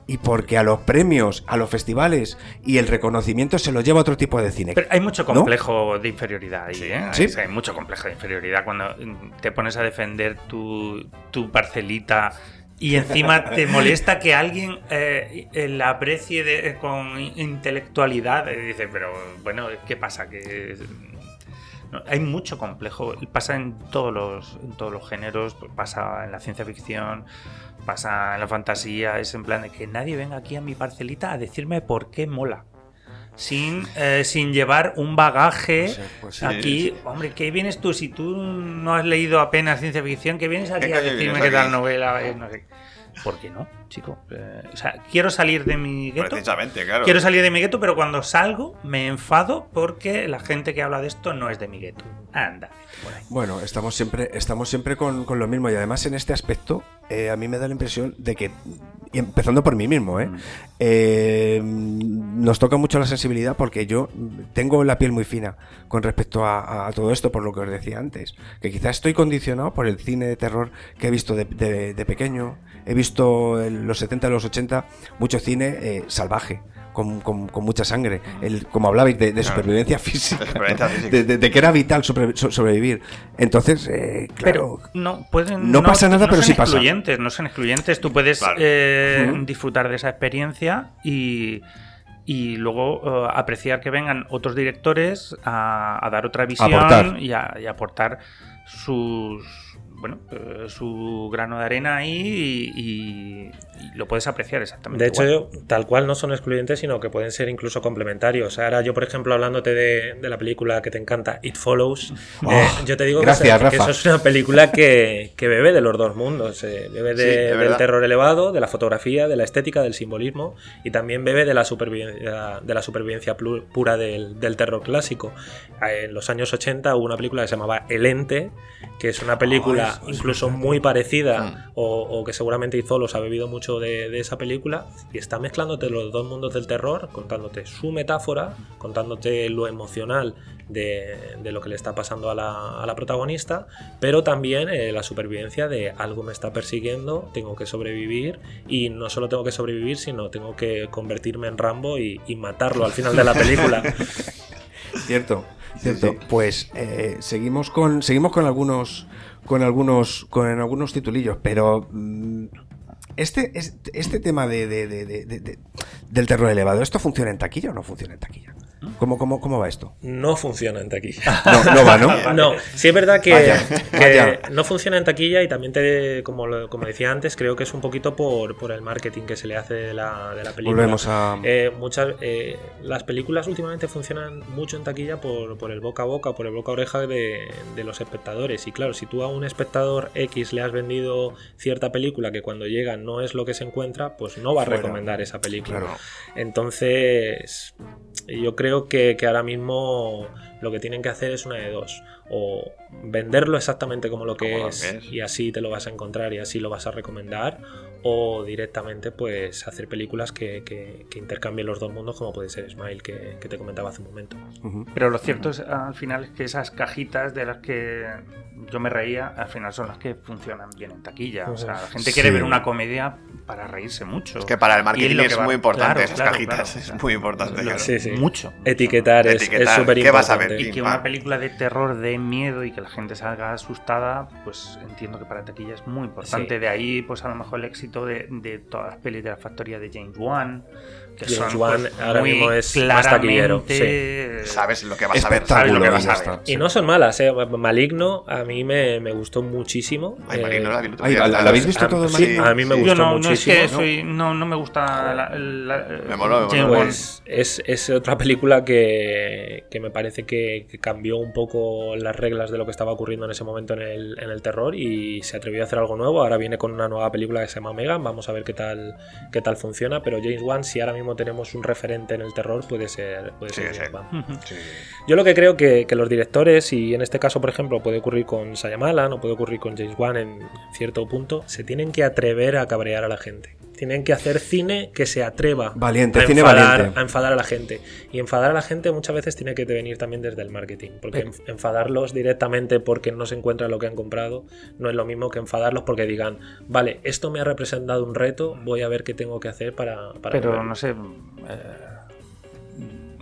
y porque a los premios, a los festivales y el reconocimiento se lo lleva otro tipo de cine. Pero hay mucho ¿No? complejo de inferioridad ahí, ¿eh? Sí. Hay, hay mucho complejo de inferioridad cuando te pones a defender tu, tu parcelita y encima te (laughs) molesta que alguien eh, eh, la aprecie de- con intelectualidad. Y dices, pero bueno, ¿qué pasa? Que hay mucho complejo. Pasa en todos los, en todos los géneros, pasa en la ciencia ficción, pasa en la fantasía. Es en plan de que nadie venga aquí a mi parcelita a decirme por qué mola. Sin, eh, sin llevar un bagaje Sí, pues sí, aquí. sí. Hombre, ¿qué vienes tú? Si tú no has leído apenas ciencia ficción, ¿qué vienes aquí ¿Qué a decirme qué tal novela? Eh, no sé. ¿Por qué no, chico? Eh, o sea, quiero salir de mi gueto. Precisamente, claro. Quiero salir de mi gueto, pero cuando salgo me enfado porque la gente que habla de esto no es de mi gueto. Anda. Bueno, estamos siempre, estamos siempre con, con lo mismo. Y además en este aspecto eh, a mí me da la impresión de que, y empezando por mí mismo, ¿eh? Eh, nos toca mucho la sensibilidad porque yo tengo la piel muy fina con respecto a, a todo esto, por lo que os decía antes, que quizás estoy condicionado por el cine de terror que he visto de, de- de pequeño, he visto en los 70, los 80, mucho cine eh, salvaje. Con, con- con mucha sangre, el, como hablabais de, supervivencia física, De supervivencia física. de, de- de que era vital sobre- so- sobrevivir. Entonces, eh, claro, Pero no pueden. No pasa nada, pero son sí pasa. excluyentes, No son excluyentes. Tú puedes Claro. eh, Ujú. disfrutar de esa experiencia y, y luego eh, apreciar que vengan otros directores a, a dar otra visión Aportar. Y, a, y aportar sus. Bueno, eh, su grano de arena ahí y, y- lo puedes apreciar exactamente. De hecho, igual. tal cual no son excluyentes, sino que pueden ser incluso complementarios. Ahora yo, por ejemplo, hablándote de, de la película que te encanta, It Follows, Oh, (laughs) eh, yo te digo que gracias, que, Rafa. eso es una película que, que bebe de los dos mundos. eh, bebe Sí, de- es del terror elevado, de la fotografía, de la estética, del simbolismo, y también bebe de la supervivencia, de la supervivencia pura del, del terror clásico. Eh, En los años 80 hubo una película que se llamaba El Ente, que es una película eso es incluso muy parecida Mm. O, que seguramente Izolos ha bebido mucho de, esa película y está mezclándote los dos mundos del terror, contándote su metáfora, contándote lo emocional de, lo que le está pasando a la, protagonista, pero también eh, la supervivencia de algo me está persiguiendo, tengo que sobrevivir y no solo tengo que sobrevivir, sino tengo que convertirme en Rambo y matarlo al final de la película. (laughs) Cierto, cierto. sí. Pues eh, seguimos con seguimos con algunos con algunos con algunos titulillos, pero mm, este este, este tema de- de- de- del terror elevado, ¿esto funciona en taquilla o no funciona en taquilla? ¿Cómo, cómo, cómo va esto? No funciona en taquilla. (laughs) No, no va, ¿no? (laughs) No, sí es verdad que, Vaya, que vaya. no funciona en taquilla y también te, como, lo- como decía antes, creo que es un poquito por, por el marketing que se le hace de la, de la película. Volvemos a Eh, muchas, eh, las películas últimamente funcionan mucho en taquilla por, por el boca a boca, por el boca a oreja de, de los espectadores. Y claro, si tú a un espectador X le has vendido cierta película que cuando llega no es lo que se encuentra, pues no va a Fuera. recomendar esa película. Claro. Entonces, yo creo que, que ahora mismo lo que tienen que hacer es una de dos. O venderlo exactamente como lo que Como lo es que es. y así te lo vas a encontrar y así lo vas a recomendar. O directamente pues hacer películas que, que- que intercambien los dos mundos como puede ser Smile que, que te comentaba hace un momento. Pero lo cierto es al final es que esas cajitas de las que yo me reía, al final son las que funcionan bien en taquilla. O sea, la gente quiere Sí. ver una comedia para reírse mucho. Es que para el marketing es, va- muy importante Claro, esas claro, cajitas. claro. Es muy importante. Sí, sí. Mucho. Etiquetar es Etiquetar. súper ¿Qué vas a importante. ver? Y que una película de terror de miedo y que la gente salga asustada, pues entiendo que para taquilla es muy importante. Sí. De ahí, pues a lo mejor el éxito de, de todas las pelis de la factoría de James Wan, que James son Wan pues, ahora mismo es más taquillero, claramente- Sabes lo que vas a ver. Sabes lo que y vas a ver. Y no son malas, ¿eh? Maligno a mí me, me gustó muchísimo. Ay, Eh, Maligno la vi el otro Ay, día. ¿la- la habéis visto a- todo de sí, Maligno? a mí me Sí. gustó Yo no, no es muchísimo. que ¿no? soy, no, no me gusta la, la- Me moló, me James moló. Wan. Pues es, es otra película que, que me parece que, que cambió un poco las reglas de lo que estaba ocurriendo en ese momento en el, en el terror y se atrevió a hacer algo nuevo. Ahora viene con una nueva película que se llama Megan, vamos a ver qué tal, qué tal funciona. Pero James Wan, si ahora mismo tenemos un referente en el terror, puede ser, puede Sí, ser sí. James Wan. Ujú. Sí. Yo lo que creo que, que los directores, y en este caso, por ejemplo, puede ocurrir con Shyamalan o puede ocurrir con James Wan en cierto punto, se tienen que atrever a cabrear a la gente. Tienen que hacer cine que se atreva Valiente, a, cine enfadar, valiente. a enfadar a la gente. Y enfadar a la gente muchas veces tiene que venir también desde el marketing. Porque enf- enfadarlos directamente porque no se encuentra lo que han comprado no es lo mismo que enfadarlos porque digan, vale, esto me ha representado un reto, voy a ver qué tengo que hacer para... para Pero lograrlo". no sé. eh,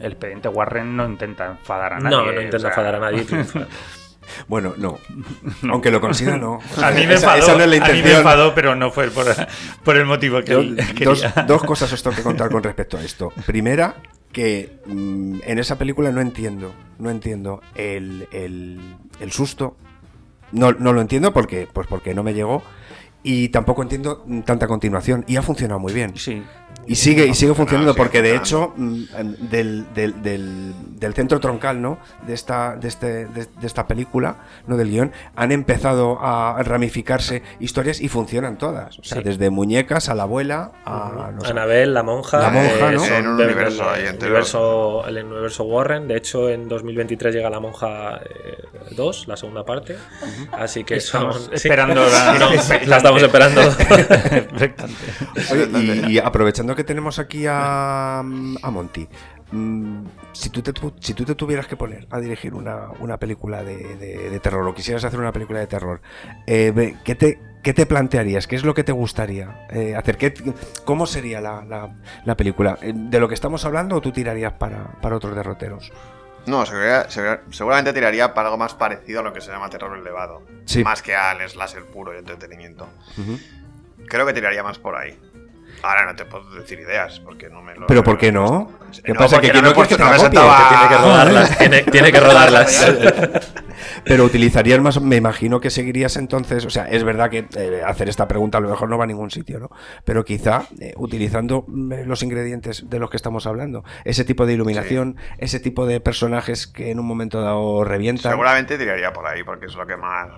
el expediente Warren no intenta enfadar a nadie. no, no o intenta sea, enfadar a nadie. (laughs) Bueno, (laughs) no. Aunque lo consiga, no. (laughs) A mí me enfadó, esa no es la a mí me enfadó, pero no fue por, por el motivo que Yo- dos, cosas os tengo que contar con respecto a esto. Primera, que mm, en esa película no entiendo, no entiendo el, el- el susto. No, no lo entiendo porque, pues porque no me llegó. y tampoco entiendo tanta continuación. Y ha funcionado muy bien. Sí. Y sigue, y sigue funcionando porque de hecho mm, del, del- del- del centro troncal ¿no? de, esta, de, este, de, de esta película, no del guion, han empezado a ramificarse historias y funcionan todas. O sea, Sí. desde muñecas a la abuela a... no sé. Anabel, la monja. La monja, ¿no? son En un universo ahí el entero. universo, el universo Warren. De hecho, en 2023 llega la monja 2, la segunda parte. Así que Estamos son- sí. esperando (laughs) la- No, la estamos (laughs) esperando. Oye, y, y aprovechando que tenemos aquí a, a Monty, mm, si, tú te, si tú te tuvieras que poner a dirigir una, una película de, de- de terror o quisieras hacer una película de terror, eh, ¿qué, te, qué te plantearías? ¿Qué es lo que te gustaría eh, hacer? ¿Qué- ¿Cómo sería la, la- la película? Eh, ¿De lo que estamos hablando o tú tirarías para, para otros derroteros? No, segura- segura- seguramente tiraría para algo más parecido a lo que se llama terror elevado. Sí. Más que al slasher puro y entretenimiento. Creo que tiraría más por ahí. Ahora no te puedo decir ideas porque no me lo. ¿Pero por qué no? ¿Qué No, pasa? ¿Que no me he puesto- no tiene que rodarlas. (laughs) tiene, tiene que rodarlas. (laughs) Pero utilizarías más, me imagino que seguirías entonces, o sea, es verdad que eh, hacer esta pregunta a lo mejor no va a ningún sitio, ¿no? Pero quizá eh, utilizando mm, los ingredientes de los que estamos hablando, ese tipo de iluminación, ese tipo de personajes que en un momento dado revientan. Seguramente tiraría por ahí porque es lo que más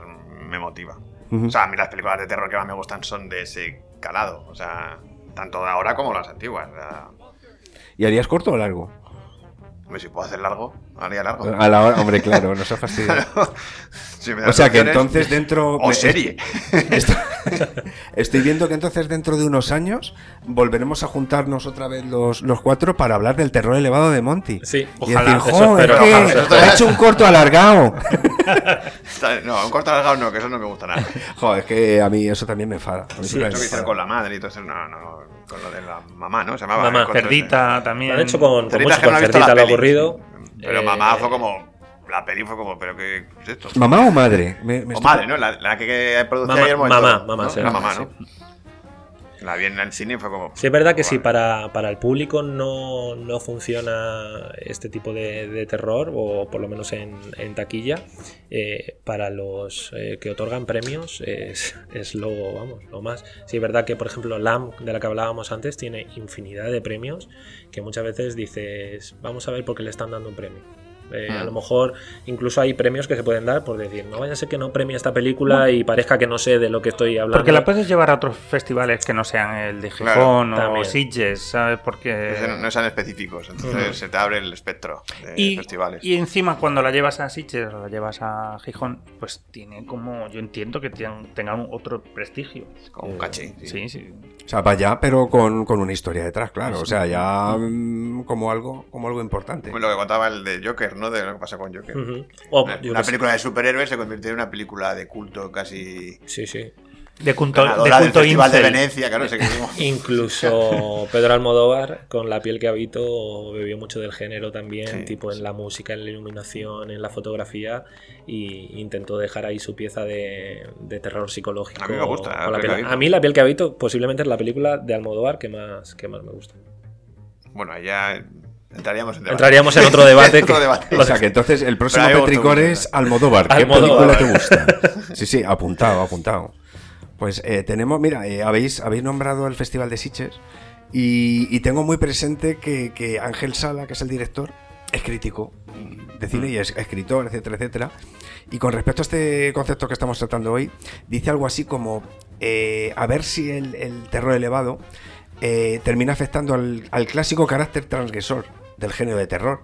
me motiva. O sea, a mí las películas de terror que más me gustan son de ese calado. O sea, tanto de ahora como las antiguas. Sea, ¿Y harías corto o largo? hombre, si puedo hacer largo, haría largo. A la hora, hombre, claro, no se fastidia. (laughs) Si O sea que entonces dentro... O serie. Esto- (laughs) Estoy viendo que entonces dentro de unos años volveremos a juntarnos otra vez los, los cuatro para hablar del terror elevado de Monty. Sí, y ojalá, decir, eso "Jo, es espero, que ojalá, eso espero". ha hecho un corto alargado. (laughs) No, un corto alargado no, que eso no me gusta nada. (laughs) Joder, es que a mí eso también me enfada. Sí, me enfada. con la madre y todo eso, no, no, con lo de la mamá, ¿no? Se llamaba. Mamá. Cerdita también. Lo han hecho con, con Cerdita mucho con Cerdita lo. Pero Eh, mamá fue como. La peli fue como, pero ¿qué es esto? ¿Mamá o madre? Me- me O estoy- madre, ¿no? La, la que, que producía del mamá, mamá, ¿no? sí, mamá, ¿no? La vi en el cine y fue como. Sí, es verdad que vale. si para, para el público no, no funciona este tipo de, de terror, o por lo menos en, en taquilla, eh, para los eh, que otorgan premios es, es lo, vamos, lo más. Sí, es verdad que, por ejemplo, LAM, de la que hablábamos antes, tiene infinidad de premios que muchas veces dices, vamos a ver por qué le están dando un premio. Eh, A Mm. lo mejor incluso hay premios que se pueden dar por decir, no vaya a ser que no premie esta película y parezca que no sé de lo que estoy hablando. Porque la puedes llevar a otros festivales que no sean el de Claro, Gijón o también. Sitges, ¿sabes? Porque... No, sean específicos, entonces se te abre el espectro de Y, festivales. y encima cuando la llevas a Sitges o la llevas a Gijón, pues tiene como, yo entiendo que tienen- tengan otro prestigio. Con un caché. sí. Sí, sí. O sea, vaya, pero con, con una historia detrás, claro. O sea, ya mm, como algo, como algo importante. Como Lo que contaba el de Joker, ¿no? De lo que pasa con Joker. Una, sé. película de superhéroes se convirtió en una película de culto casi. Sí, sí. De culto, de culto Festival de. Venecia, claro, se quedó- (laughs) Incluso Pedro Almodóvar, con la piel que habito, bebió mucho del género también, Sí, tipo en la música, en la iluminación, en la fotografía, y intentó dejar ahí su pieza de, de terror psicológico. A mí me gusta, la piel que habito. A mí la piel que habito posiblemente es la película de Almodóvar que más, que más me gusta. Bueno, ya entraríamos en debate. Entraríamos en otro debate. (laughs) Otro que- debate. O sea, que entonces el próximo Petricor es. Almodóvar. ¿Qué Almodóvar. película te gusta? Sí, sí, apuntado, apuntado. Pues eh, tenemos, mira, eh, habéis, habéis nombrado el Festival de Sitges y, y tengo muy presente que, que Ángel Sala, que es el director, es crítico de cine y es escritor, etcétera, etcétera. Y con respecto a este concepto que estamos tratando hoy, dice algo así como eh, a ver si el, el terror elevado eh, termina afectando al, al clásico carácter transgresor del género de terror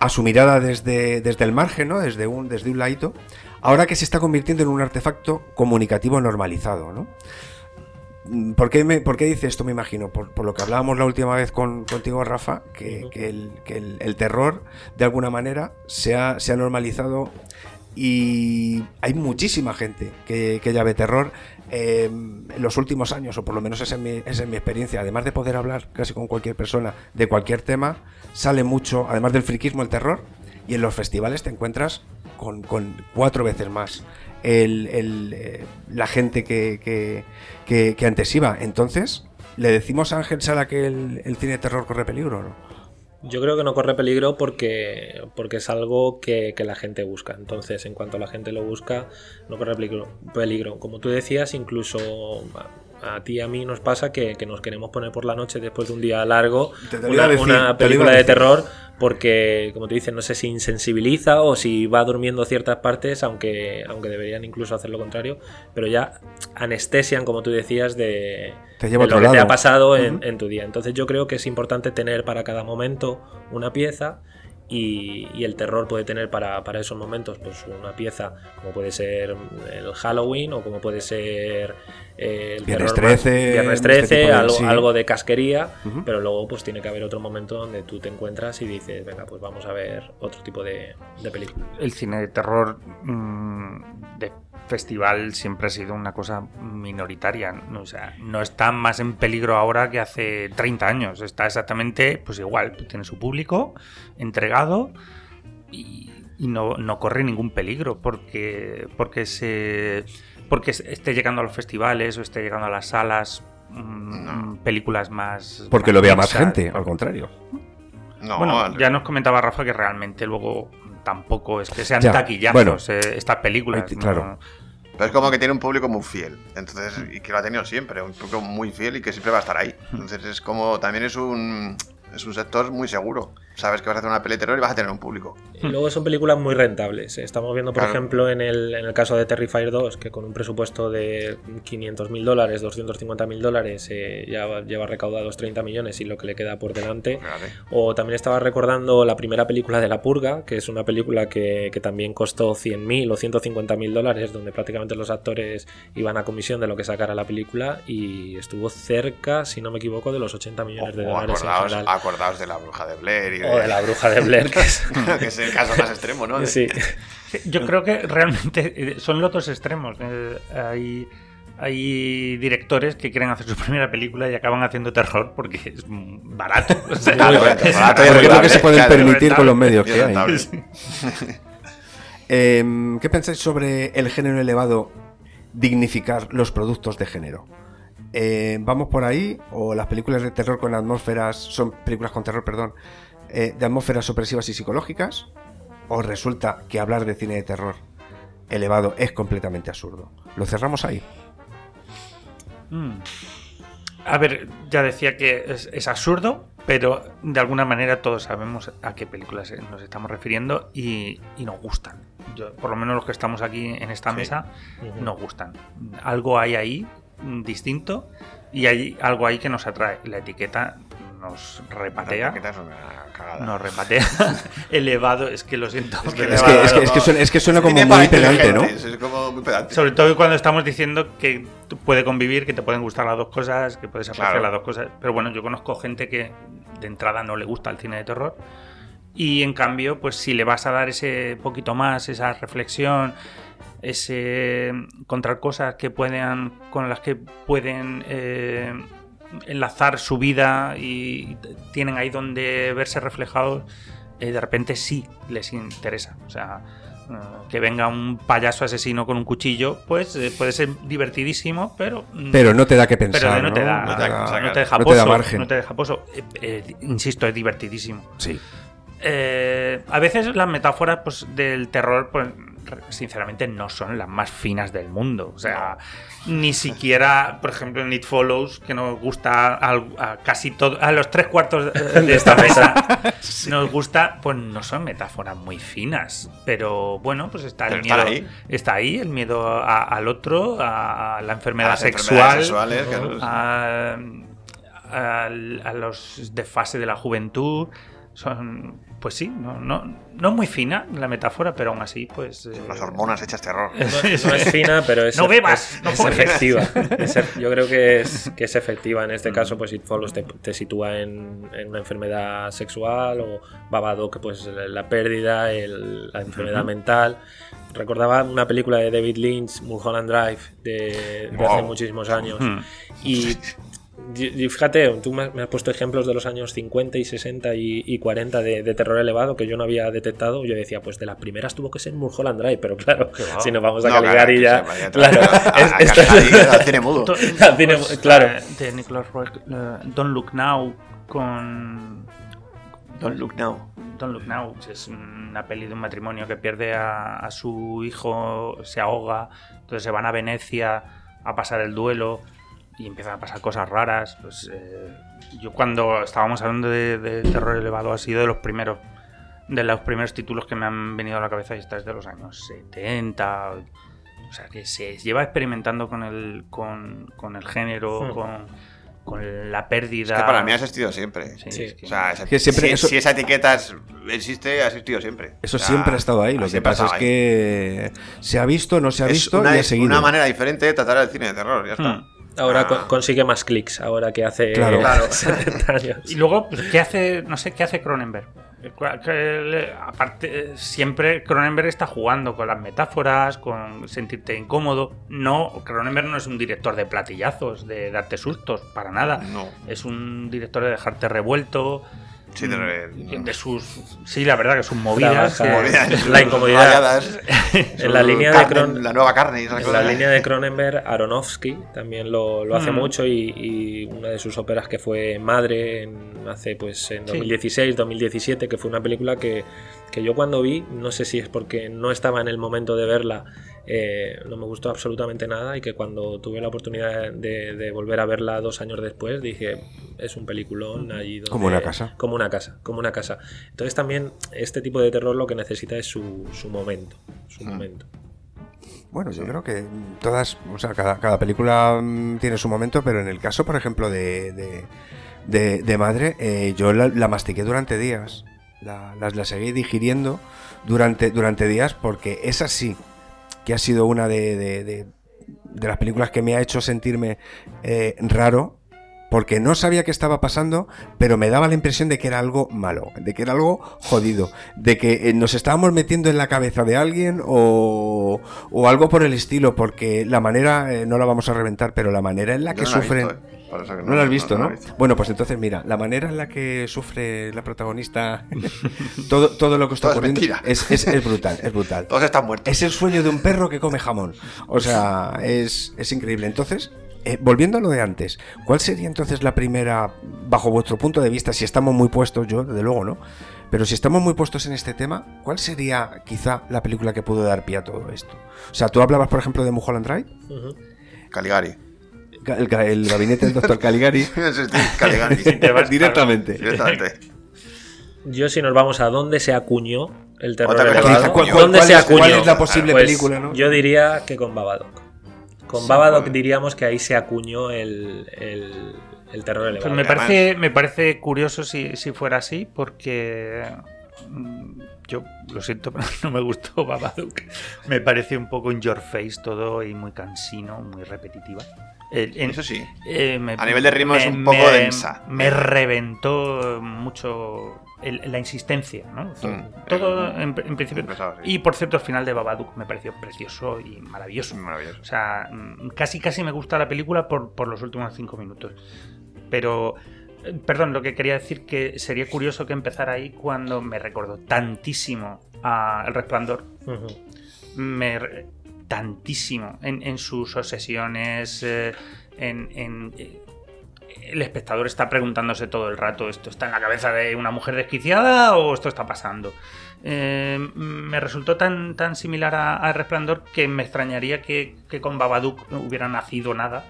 a su mirada desde, desde el margen, ¿no? desde, un, desde un ladito, ahora que se está convirtiendo en un artefacto comunicativo normalizado. ¿no? ¿Por qué, me- por qué dice esto? Me imagino, por, por lo que hablábamos la última vez con, contigo, Rafa, que, el, que el- el terror, de alguna manera, se ha, se ha normalizado y hay muchísima gente que, que ya ve terror eh, en los últimos años, o por lo menos es, mi, es mi experiencia. Además de poder hablar casi con cualquier persona de cualquier tema, sale mucho, además del friquismo, el terror. Y en los festivales te encuentras con, cuatro veces más el- eh, la gente que antes iba. Entonces, ¿le decimos a Ángel Sala que el, el cine de terror corre peligro o no? Yo creo que no corre peligro porque, porque es algo que, que la gente busca. Entonces, en cuanto la gente lo busca, no corre peligro. peligro. Como tú decías, incluso a, a ti y a mí nos pasa que, que nos queremos poner por la noche después de un día largo una, decir, una película de terror porque, como te dicen, no sé si insensibiliza o si va durmiendo ciertas partes, aunque, aunque deberían incluso hacer lo contrario, pero ya anestesian, como tú decías, de, Te de lo que te ha pasado en, en tu día. Entonces yo creo que es importante tener para cada momento una pieza y, y el terror puede tener para, para esos momentos pues una pieza como puede ser el Halloween o como puede ser eh, el Viernes terror más- 13, Viernes este 13, tipo de- algo, sí. algo de casquería, pero luego pues tiene que haber otro momento donde tú te encuentras y dices, venga, pues vamos a ver otro tipo de, de película. el cine de terror mm, de festival siempre ha sido una cosa minoritaria. ¿no? O sea, no está más en peligro ahora que hace 30 años. Está exactamente pues igual. Tiene su público entregado y, y no, no corre ningún peligro porque, porque, se, porque esté llegando a los festivales o esté llegando a las salas. mm, No. películas más Porque lo vea más gente, al contrario. No, bueno, ya nos comentaba Rafa que realmente luego tampoco es que sean Ya, taquillazos bueno. eh, estas películas. Claro. Pero es como que tiene un público muy fiel. Entonces, y que lo ha tenido siempre, un público muy fiel y que siempre va a estar ahí. Entonces es como, también es un, es un sector muy seguro. Sabes que vas a hacer una peli de terror y vas a tener un público. Y luego son películas muy rentables. Estamos viendo, por Claro. ejemplo, en el, en el caso de Terrifier 2, que con un presupuesto de 500 mil dólares, 250 mil dólares, eh, ya va- lleva recaudados 30 millones y lo que le queda por delante. O también estaba recordando la primera película de La Purga, que es una película que, que también costó 100.000 o 150.000 dólares, donde prácticamente los actores iban a comisión de lo que sacara la película y estuvo cerca, si no me equivoco, de los 80 millones de dólares en general. Acordaos de la bruja de Blair y de, O de la bruja de Blair, que es... (laughs) que es el caso más extremo, ¿no? De- Sí. Yo creo que realmente eh, son los dos extremos. Eh, hay, hay directores que quieren hacer su primera película y acaban haciendo terror porque es barato. O sea, Claro, es barato y Porque es lo que se pueden claro, permitir con los medios que hay. (laughs) Em, ¿Qué pensáis sobre el género elevado dignificar los productos de género? Eh, ¿Vamos por ahí? ¿O las películas de terror con atmósferas son películas con terror, perdón, eh, de atmósferas opresivas y psicológicas? ¿O resulta que hablar de cine de terror elevado es completamente absurdo? ¿Lo cerramos ahí? Mm. A ver, ya decía que es, es absurdo, pero de alguna manera todos sabemos a qué películas nos estamos refiriendo y, y nos gustan. Yo, por lo menos los que estamos aquí en esta Sí. mesa nos gustan. Algo hay ahí distinto y hay algo ahí que nos atrae. La etiqueta nos repatea. Una cagada. Nos repatea. (laughs) elevado, es que lo siento. Es que Es que, es que- es que suena, es que suena como muy pedante, ¿no? Es como muy pedante. Sobre todo cuando estamos diciendo que puede convivir, que te pueden gustar las dos cosas, que puedes apreciar Claro. las dos cosas. Pero bueno, yo conozco gente que de entrada no le gusta el cine de terror. Y en cambio, pues si le vas a dar ese poquito más, esa reflexión, ese encontrar cosas que puedan, con las que pueden eh, enlazar su vida y tienen ahí donde verse reflejados, eh, de repente sí les interesa. O sea, eh, que venga un payaso asesino con un cuchillo, pues puede ser divertidísimo, pero... mm, Pero no te da que pensar. pero no te da, No te da que no te deja No te da pozo, margen. no te deja. Eh, eh, insisto, es divertidísimo. Sí. Eh, a veces las metáforas pues, del terror, pues, sinceramente, no son las más finas del mundo. O sea, ni siquiera, por ejemplo, en It Follows, que nos gusta a, casi todo, a los tres cuartos de, de (laughs) esta mesa, (laughs) nos gusta, pues no son metáforas muy finas. Pero bueno, pues está el miedo. ahí. Está ahí, el miedo a- al otro, a, la enfermedad Las sexual. sexuales, a, a los de fase de la juventud. Son, pues sí, no, no, no muy fina la metáfora, pero aún así, pues. eh, Las hormonas hechas terror. No, (laughs) no es fina, pero es, No bebas, es- no es fumes. efectiva. (laughs) Es ef- yo creo que es, que es efectiva. En este caso, pues It Follows te, te sitúa en, en una enfermedad sexual o Babadook, pues la pérdida, el- la enfermedad mental. Recordaba una película de David Lynch, Mulholland Drive, de, de hace muchísimos años. Y, (laughs) fíjate, tú me has, puesto ejemplos de los años 50 y 60 y, y 40 de, de terror elevado que yo no había detectado. Yo decía, pues de las primeras tuvo que ser Mulholland Drive, pero claro, si nos vamos a No, calidad claro, ya. Claro, cine (laughs) mudo. To- Al cine- claro. eh, De Nicholas eh, Don't Look Now con. Don't look now. Don't Look Now, es una peli de un matrimonio que pierde a, a su hijo, se ahoga, entonces se van a Venecia a pasar el duelo y empiezan a pasar cosas raras. Pues, eh, yo cuando estábamos hablando de, de terror elevado ha sido de los primeros de los primeros títulos que me han venido a la cabeza y esta es de los años 70. O sea, que se lleva experimentando con el, con, con el género, Hmm. con, con la pérdida. Es que para mí ha existido siempre. Sí, Sí. es que- O sea, esa- Que siempre si, eso- si esa etiqueta es- existe, ha existido siempre. Eso O sea, siempre ha estado ahí. Lo que pasa es ahí. que se ha visto, no se ha es visto una, y ha seguido. una manera diferente de tratar el cine de terror, ya está. Hmm. Ahora Ah. co- consigue más clics, ahora que hace Claro. (laughs) Claro. 70 años. (laughs) Y luego, pues, ¿qué hace, no sé, qué hace Cronenberg? Aparte, eh, siempre Cronenberg está jugando con las metáforas, con sentirte incómodo. No, Cronenberg no es un director de platillazos, de darte sustos, para nada. No. Es un director de dejarte revuelto. Sí, de, mm, de sus. Sí, la verdad que sus movidas. Que- movidas, La incomodidad. rayadas, (laughs) En la línea de Cron- La nueva carne En la línea de Cronenberg, Aronofsky también lo, lo hace Mm. mucho y, y una de sus óperas que fue Madre en, hace pues en Sí. 2016, 2017, que fue una película que, que yo cuando vi, no sé si es porque no estaba en el momento de verla, eh, no me gustó absolutamente nada y que cuando tuve la oportunidad de, de volver a verla dos años después dije, es un peliculón allí donde- Como una casa. Como una casa, como una casa. Entonces también este tipo de terror lo que necesita es su, su momento, su Mm. momento. Bueno, yo creo que todas, o sea, cada, cada película mm, tiene su momento, pero en el caso, por ejemplo, de, de, de- de Madre, eh, yo la, la mastiqué durante días. La, las- la seguí digiriendo durante, durante días porque esa sí que ha sido una de, de- las películas que me ha hecho sentirme eh, raro porque no sabía qué estaba pasando, pero me daba la impresión de que era algo malo, de que era algo jodido, de que eh, nos estábamos metiendo en la cabeza de alguien o, o algo por el estilo, porque la manera, eh, no la vamos a reventar, pero la manera en la que no la sufren... visto, eh. Que No, lo has visto, ¿no? visto. Bueno, pues entonces mira, la manera en la que sufre la protagonista, (laughs) todo, todo lo que está Todo ocurriendo es, es- es brutal, es brutal. (laughs) Todos están muertos. Es el sueño de un perro que come jamón. O sea, es, es increíble. Entonces, eh, volviendo a lo de antes, ¿cuál sería entonces la primera, bajo vuestro punto de vista, si estamos muy puestos, yo desde luego no, pero si estamos muy puestos en este tema, ¿cuál sería quizá la película que pudo dar pie a todo esto? O sea, tú hablabas, por ejemplo, de Mulholland Drive. Caligari. Ga- el, ga- el gabinete del doctor Caligari, (laughs) Caligari. (laughs) directamente. Directamente. Yo si nos vamos a dónde se acuñó el terror elevado. ¿Cuál- ¿dónde cuál se es- acuñó? cuál es la posible Pues película, no? Yo diría que con Babadook. Con Sí, Babadook diríamos que ahí se acuñó el, el- el terror Pues elevado. me, parece, me parece curioso si, si fuera así, porque mm, yo lo siento, (laughs) pero no me gustó Babadook. Me parece un poco in your face todo y muy cansino, muy repetitiva. Eh, en- Eso sí. eh, me- A nivel de ritmo es un poco me- densa. Me reventó mucho el- la insistencia, ¿no? Todo, Mm. todo en, en principio. Sí. Y por cierto, el final de Babadook me pareció precioso y maravilloso. Maravilloso. O sea, mm, casi casi me gusta la película por, por los últimos cinco minutos. Pero, eh, perdón, lo que quería decir que sería curioso que empezara ahí cuando me recordó tantísimo a El Resplandor. Me, tantísimo en, en sus obsesiones, eh, en... en, eh, el espectador está preguntándose todo el rato, ¿esto está en la cabeza de una mujer desquiciada o esto está pasando? Eh, me resultó tan, tan similar a, Resplandor que me extrañaría que, que con Babadook no hubiera nacido nada,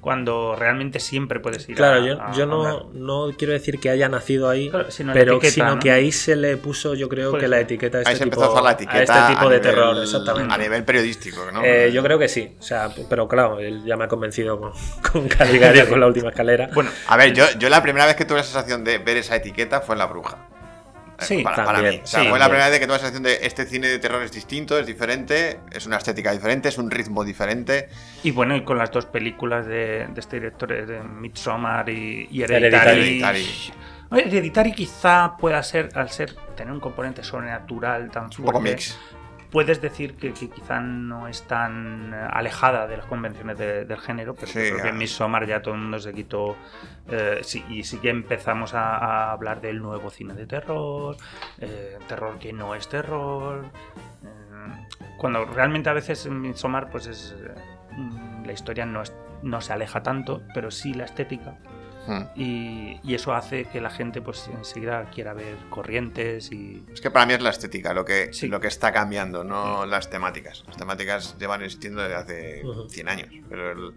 cuando realmente siempre puedes ir Claro, a- yo, a- yo a no, no quiero decir que haya nacido ahí, Claro, sino pero etiqueta, sino ¿no? que ahí se le puso, yo creo que la etiqueta a este Ahí se tipo, empezó a usar la etiqueta a este tipo a de nivel- terror, exactamente. A nivel periodístico, ¿no? Eh, yo creo que sí, o sea, pero claro, él ya me ha convencido con, (laughs) con Caligari con la última escalera. Bueno, A ver, yo, yo la primera vez que tuve la sensación de ver esa etiqueta fue en La Bruja. Eh, Sí, para, para también, mí. O sea, sí, fue la primera vez que tuve la sensación de este cine de terror es distinto, es diferente, es una estética diferente, es un ritmo diferente. y bueno, y con las dos películas de, de este director, eh, de Midsommar y, y Hereditary. Hereditary. Hereditary quizá pueda ser, al ser tener un componente sobrenatural tan Es un poco fuerte, mix. Puedes decir que, que quizá no es tan eh, alejada de las convenciones de- del género, pero Sí, creo que en Midsommar ya todo el mundo se quitó. eh, sí, y sí que empezamos a, a hablar del nuevo cine de terror, eh, terror que no es terror. eh, cuando realmente a veces en Midsommar, pues es. la historia no, es, no se aleja tanto, pero sí la estética. Hmm. y, y eso hace que la gente pues enseguida quiera ver corrientes y... Es que para mí es la estética lo que, Sí. lo que está cambiando, no las temáticas. Las temáticas llevan existiendo desde hace Ujú. 100 años, pero el-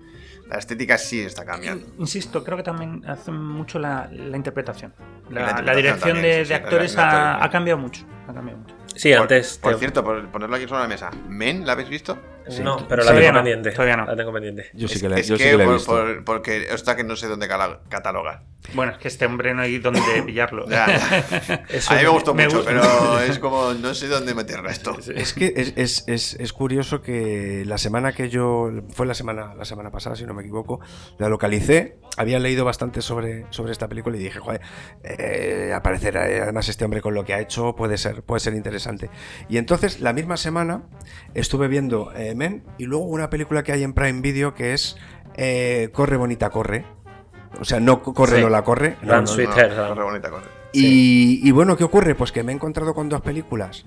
la estética sí está cambiando. Insisto, creo que también hace mucho la, la interpretación. La, La la interpretación dirección también, de, sí, de sí, la- actores la- la ha, ha cambiado mucho. Ha cambiado mucho. Sí, antes. Por te- cierto, por ponerlo aquí sobre la mesa, ¿Men la habéis visto? No, pero la tengo no, pendiente. todavía no. La tengo pendiente. Yo sí Es- que la, es yo sí que la he por- visto. por- porque está que no sé dónde catalogar. Bueno, es que este hombre no hay dónde (laughs) pillarlo. Ya, (laughs) A mí me gustó me mucho, gusta. pero (laughs) es como no sé dónde meterlo esto. Es que es, es- es- es curioso que la semana que yo. Fue la semana, la semana pasada, si no me equivoco. La localicé. Había leído bastante sobre, sobre esta película y dije, joder, eh, aparecer eh, además este hombre con lo que ha hecho puede ser, puede ser interesante. Y entonces, la misma semana, estuve viendo eh, Men y luego una película que hay en Prime Video que es eh, Corre Bonita Corre. O sea, no corre, Sí. no la corre. no, Run, no, Sweet No, Hair, corre bonita, corre. y, y bueno, ¿qué ocurre? Pues que me he encontrado con dos películas,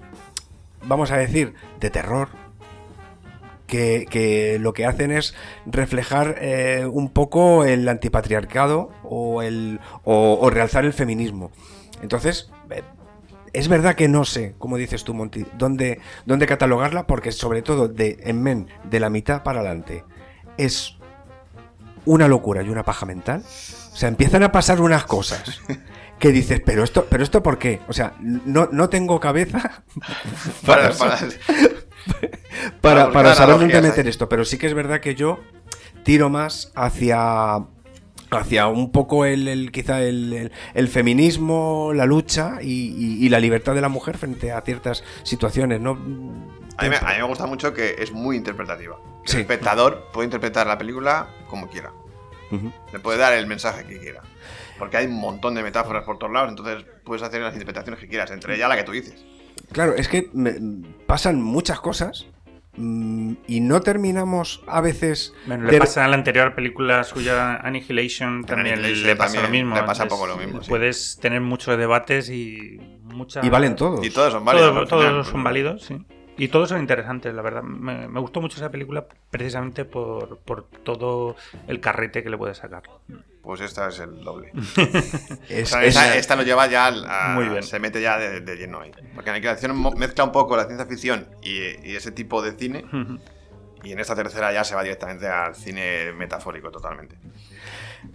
vamos a decir, de terror, que, que lo que hacen es reflejar eh, un poco el antipatriarcado o, el, o, o realzar el feminismo. Entonces, es verdad que no sé, como dices tú, Monty, dónde, dónde catalogarla, porque sobre todo de, en Men, de la mitad para adelante, es una locura y una paja mental. O sea, empiezan a pasar unas cosas que dices, pero esto, pero esto ¿por qué? O sea, no, no tengo cabeza Para, (laughs) para, para- para, para saber dónde meter ahí. esto. Pero sí que es verdad que yo tiro más hacia hacia un poco el, el- quizá el, el- el feminismo, la lucha y, y- y la libertad de la mujer frente a ciertas situaciones, ¿no? A mí, me, a mí me gusta mucho que es muy interpretativa. Sí. El espectador puede interpretar la película como quiera. Le puede dar el mensaje que quiera. Porque hay un montón de metáforas por todos lados, entonces puedes hacer las interpretaciones que quieras, entre ellas la que tú dices. Claro, es que me- pasan muchas cosas y no terminamos a veces Bueno, de- le pasa a la anterior película suya, Annihilation, también Annihilation le pasa también lo mismo. le pasa Entonces, poco lo mismo, sí. Puedes tener muchos debates y mucha... y valen todos. Y todos son válidos. Todos, todos son válidos, sí. Y todos son interesantes, la verdad. Me, me gustó mucho esa película precisamente por, por todo el carrete que le puede sacar. Pues esta es el doble. (laughs) Es- O sea, es- esta, esta lo lleva ya al- a- Muy bien. Se mete ya de, de lleno ahí. Porque en Aniquilación mo- mezcla un poco la ciencia ficción y, y ese tipo de cine. Y en esta tercera ya se va directamente al cine metafórico totalmente.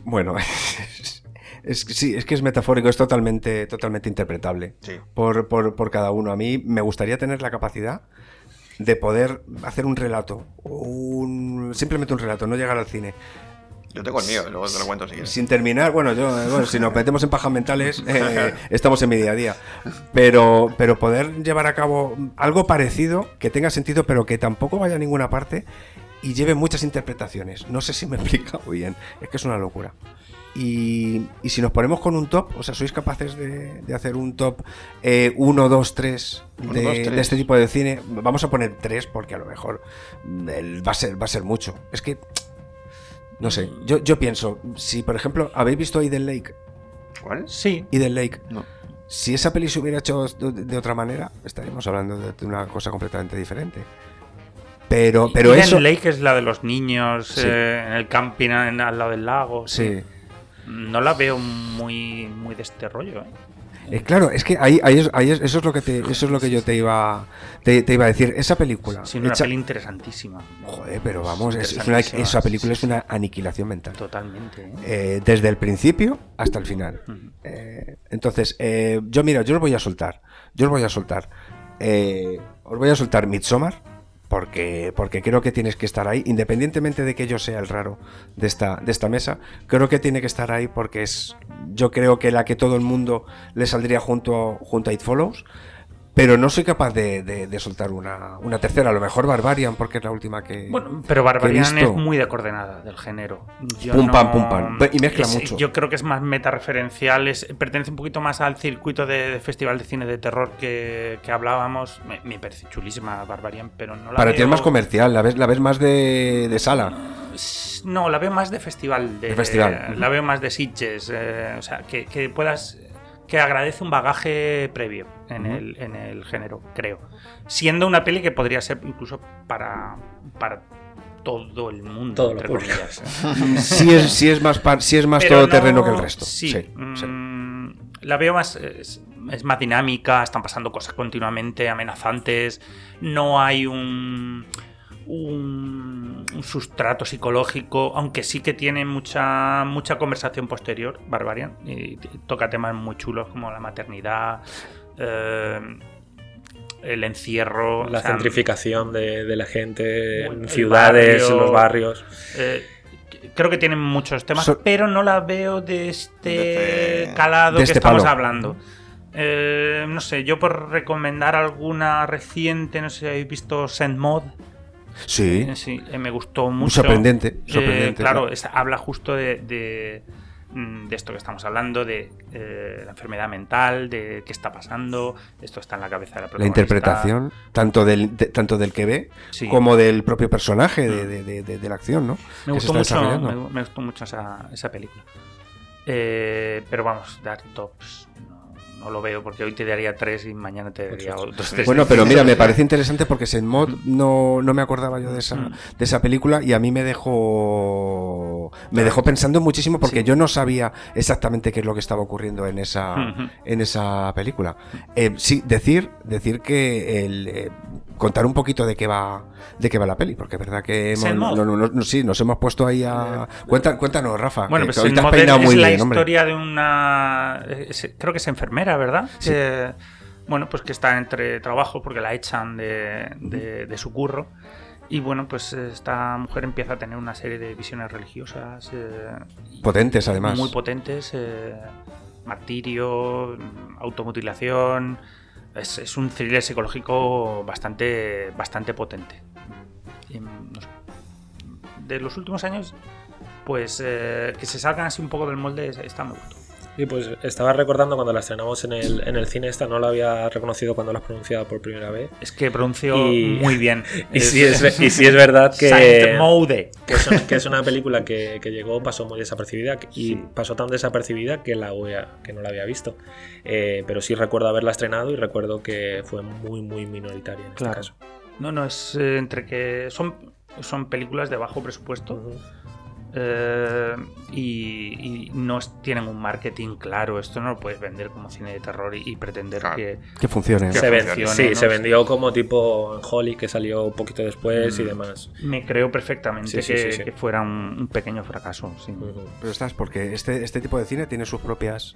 Bueno, (laughs) es, que sí, es que es metafórico, es totalmente, totalmente interpretable Sí. por, por- por cada uno. A mí me gustaría tener la capacidad de poder hacer un relato, un, simplemente un relato, no llegar al cine. Yo tengo el mío, luego te lo cuento si quieres. Sin terminar, bueno, yo, eh, bueno, si nos metemos en pajas mentales, (laughs) eh, estamos en mi día a día. Pero, pero poder llevar a cabo algo parecido, que tenga sentido, pero que tampoco vaya a ninguna parte y lleve muchas interpretaciones. No sé si me he explicado bien, es que es una locura. Y, y si nos ponemos con un top, o sea, ¿sois capaces de, de hacer un top 1, 2, 3 Uno, de dos, tres. de este tipo de cine? Vamos a poner 3 porque a lo mejor mm, el- va, a ser, va a ser mucho. Es que, no sé, yo, yo pienso, si por ejemplo habéis visto Eden Lake, ¿Cuál? Sí, Eden Lake, No. si esa peli se hubiera hecho de, de otra manera, estaríamos hablando de, de una cosa completamente diferente. Pero, pero Eden eso... Lake es la de los niños Sí. eh, en el camping en- al lado del lago. Sí. No la veo muy, muy de este rollo. ¿eh? Eh, claro, es que ahí, ahí es- ahí es- eso es lo que te, eso es lo que yo te iba te, te iba a decir. Esa película. Sí, una hecha- peli interesantísima. Joder, pero vamos, es- es una- Interesantísima, esa película es una aniquilación mental. Totalmente. ¿eh? Eh, desde el principio hasta el final. Entonces, yo mira, yo os voy a soltar. Yo os voy a soltar. Os voy a soltar Midsommar. Porque, porque creo que tienes que estar ahí, independientemente de que yo sea el raro de esta, de esta mesa, creo que tiene que estar ahí porque es, yo creo que la que todo el mundo le saldría junto, junto a It Follows, pero no soy capaz de, de- de soltar una, una tercera, a lo mejor Barbarian, porque es la última que... Bueno, pero Barbarian que he visto. es muy de coordenada del género. Yo Pum, no- pam, pum, pam. Y mezcla es- mucho. Yo creo que es más metareferencial, es- pertenece un poquito más al circuito de, de festival de cine de terror que, que hablábamos. Me, me parece chulísima Barbarian, pero no la Para ti veo- es más comercial, la ves, la ves más de, de sala. No, la veo más de festival. De, festival. La veo más de Sitges. eh, o sea, que, que puedas. Que agradece un bagaje previo en, el, en el género, creo. Siendo una peli que podría ser incluso para, para todo el mundo. Todos los entre comillas. (laughs) Si es, si es más, par- si es más Pero todoterreno no- que el resto. Sí, sí. mm, la veo más. Es, es más dinámica, están pasando cosas continuamente amenazantes. No hay un. Un, un sustrato psicológico, aunque sí que tiene mucha mucha conversación posterior, Barbarian, y toca temas muy chulos como la maternidad, eh, el encierro, La o sea, centrificación de, de la gente en ciudades, barrio. en los barrios. Eh, creo que tienen muchos temas, So- pero no la veo de este De este- calado de que este estamos palo. hablando. Eh, no sé, yo por recomendar alguna reciente, no sé si habéis visto Send Mod. Sí. Sí, me gustó mucho. Sorprendente, Eh, sorprendente, claro, claro. es- habla justo de, de, mm, de esto que estamos hablando, de eh, la enfermedad mental, de qué está pasando. Esto está en la cabeza de la La protagonista. interpretación, tanto del, de- tanto del que ve Sí. como del propio personaje de, de- de- la acción, ¿no? Me gustó, mucho, me gustó mucho esa, esa película. Eh, pero vamos, dar tops no, lo veo porque hoy te daría tres y mañana te daría otros tres. Bueno, pero mira, me (laughs) parece interesante porque Senmod no, no me acordaba yo de esa, Mm. de esa película y a mí me dejó me dejó pensando muchísimo porque Sí. yo no sabía exactamente qué es lo que estaba ocurriendo en esa en esa película. Eh, sí, decir decir que el eh, contar un poquito de qué va de qué va la peli, porque es verdad que hemos, Senmod. no, no, no, no, sí, nos hemos puesto ahí a Cuenta- cuéntanos, Rafa. Bueno, que- pues que hoy te has peinado es muy la bien, hombre. historia de una. creo que es enfermera, ¿verdad? Que, bueno, pues que está entre trabajos porque la echan de, de- de su curro. Y bueno, pues esta mujer empieza a tener una serie de visiones religiosas. eh, Potentes, además. Muy potentes. eh, martirio, automutilación. Es, es un thriller psicológico bastante, bastante potente. Y, no sé, de los últimos años, pues eh, que se salgan así un poco del molde, está me gustó. Y pues estaba recordando cuando la estrenamos en el, en el cine, esta no la había reconocido cuando la has pronunciado por primera vez. Es que pronunció Y- muy bien. (laughs) Y sí es, y sí es verdad (laughs) que, que, es, una, que es una película que, que llegó, pasó muy desapercibida y pasó tan desapercibida que, la había- que no la había visto. Eh, pero sí recuerdo haberla estrenado y recuerdo que fue muy, muy minoritaria en Claro. este caso. No, no, es eh, entre que son, son películas de bajo presupuesto. Eh, y, y no tienen un marketing claro. Esto no lo puedes vender como cine de terror y, y pretender Claro. que. Que funcione. Que Se, ven- funcione, sí, ¿no? se vendió como tipo en Holly, que salió un poquito después y Mm. demás. Me creo perfectamente Sí, sí, que, sí, sí. que fuera un, un pequeño fracaso. Pero estás, porque este, este tipo de cine tiene sus propias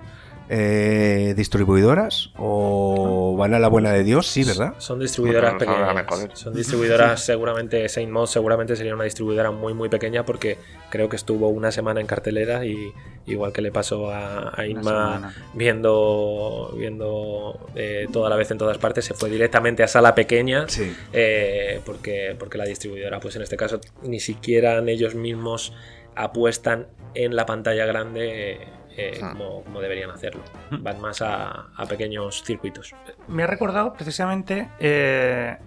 eh, distribuidoras o van a la buena de Dios, sí, ¿verdad? Son distribuidoras pequeñas. Son distribuidoras, seguramente Saint Maud seguramente sería una distribuidora muy muy pequeña porque creo que estuvo una semana en cartelera y igual que le pasó a, a Inma viendo viendo eh, toda la vez en todas partes, se fue directamente a sala pequeña Sí. eh, porque, porque la distribuidora, pues en este caso, ni siquiera ellos mismos apuestan en la pantalla grande eh, Ah. como, como deberían hacerlo. Van más a, a pequeños circuitos. Me ha recordado precisamente eh,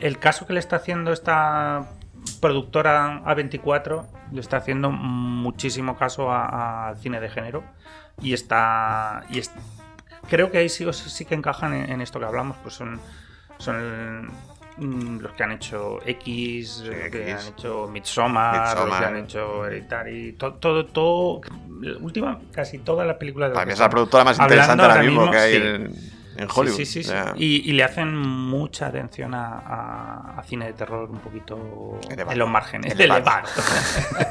el caso que le está haciendo esta productora A24, le está haciendo muchísimo caso al cine de género y está... Y es- creo que ahí sí, sí que encajan en, en esto que hablamos, pues son, son mm, los que han hecho X, que X. han hecho Midsommar, los que han hecho Hereditary, to- todo, todo, última, casi todas las películas de Para mí es la productora más interesante ahora mismo, que hay sí. en, en Hollywood. Sí, sí, sí. Y, y le hacen mucha atención a, a- a cine de terror un poquito Elevado. en los márgenes. Elevado. Elevado.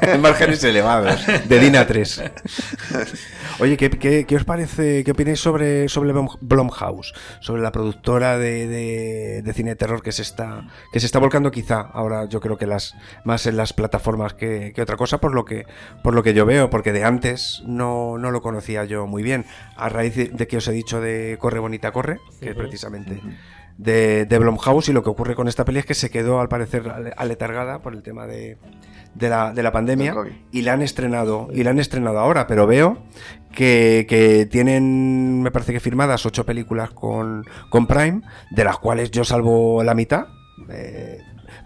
(laughs) en márgenes elevados, de DINA 3. (laughs) Oye, ¿qué, qué, qué os parece, qué opináis sobre, sobre Blumhouse? Sobre la productora de, de- de cine de terror que se está que se está volcando quizá ahora yo creo que las más en las plataformas que, que otra cosa por lo que por lo que yo veo, porque de antes no, no lo conocía yo muy bien. A raíz de, de que os he dicho de Corre Bonita Corre, que precisamente de, de Blumhouse y lo que ocurre con esta peli es que se quedó al parecer ale- aletargada por el tema de, de la, de la pandemia y la han estrenado y la han estrenado ahora pero veo que, que tienen me parece que firmadas ocho películas con, con Prime de las cuales yo salvo la mitad eh,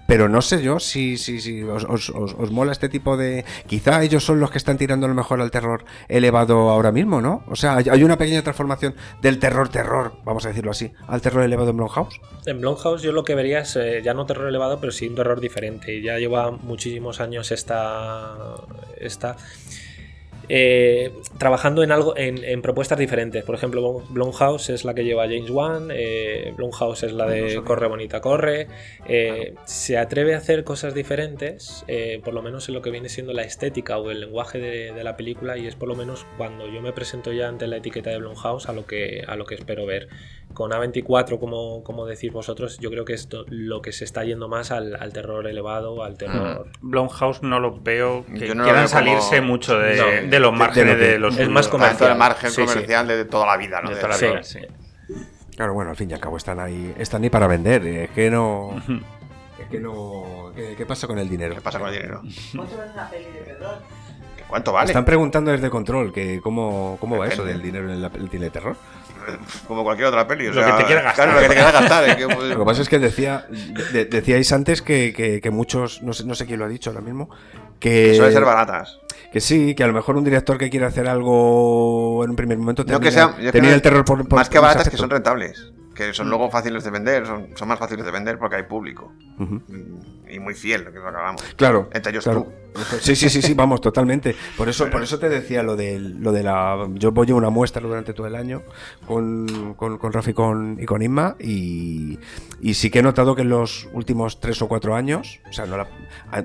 pero no sé yo si, si, si os, os- os- os mola este tipo de... Quizá ellos son los que están tirando lo mejor al terror elevado ahora mismo, ¿no? O sea, hay, una pequeña transformación del terror-terror, vamos a decirlo así, al terror elevado en Blumhouse. En Blumhouse yo lo que vería es eh, ya no terror elevado, pero sí un terror diferente. Ya lleva muchísimos años esta, esta eh, trabajando en algo en, en propuestas diferentes. Por ejemplo, Blumhouse es la que lleva James Wan, eh, Blumhouse es la de Corre Bonita Corre. eh, se atreve a hacer cosas diferentes, eh, por lo menos en lo que viene siendo la estética o el lenguaje de, de la película, y es por lo menos cuando yo me presento ya ante la etiqueta de Blumhouse a lo que, a lo que espero ver. Con A24, como, como decís vosotros, yo creo que es lo que se está yendo más al, al terror elevado, al terror. Blumhouse no los veo que no lo quieran veo como- salirse mucho de, No, de los márgenes de lo los es más comercial. El margen Sí, sí. comercial de toda la vida, ¿no? De De- toda la Sí. vida, sí. Claro, bueno, al fin y al cabo están ahí, están ahí para vender. Es que no... Es que no... ¿Qué, qué pasa con el dinero? ¿Qué pasa con el dinero? ¿Cuánto vale una peli de terror? ¿Que ¿Cuánto vale? Están preguntando desde control que cómo, cómo va eso del dinero en la- el cine de terror. (laughs) Como cualquier otra peli. o Lo sea, que te quiera gastar. Claro, lo que te quiera gastar. pues, Lo que pasa es que decía, de- decíais antes que, que- que muchos, no sé, no sé quién lo ha dicho ahora mismo, que, que suelen ser baratas. que sí, que a lo mejor un director que quiere hacer algo en un primer momento No termina, que termina no- el terror por, por- más que baratas, que son rentables. Que son luego fáciles de vender, son, son más fáciles de vender porque hay público. Mm, Y muy fiel, lo que hablamos. Claro. Entre ellos claro. Sí, sí, sí, sí, vamos, totalmente. Por eso, por eso te decía lo de, lo de la. Yo voy a una muestra durante todo el año con, con, con Rafa y con, y con Inma y, y sí que he notado que en los últimos tres o cuatro años, o sea, no la-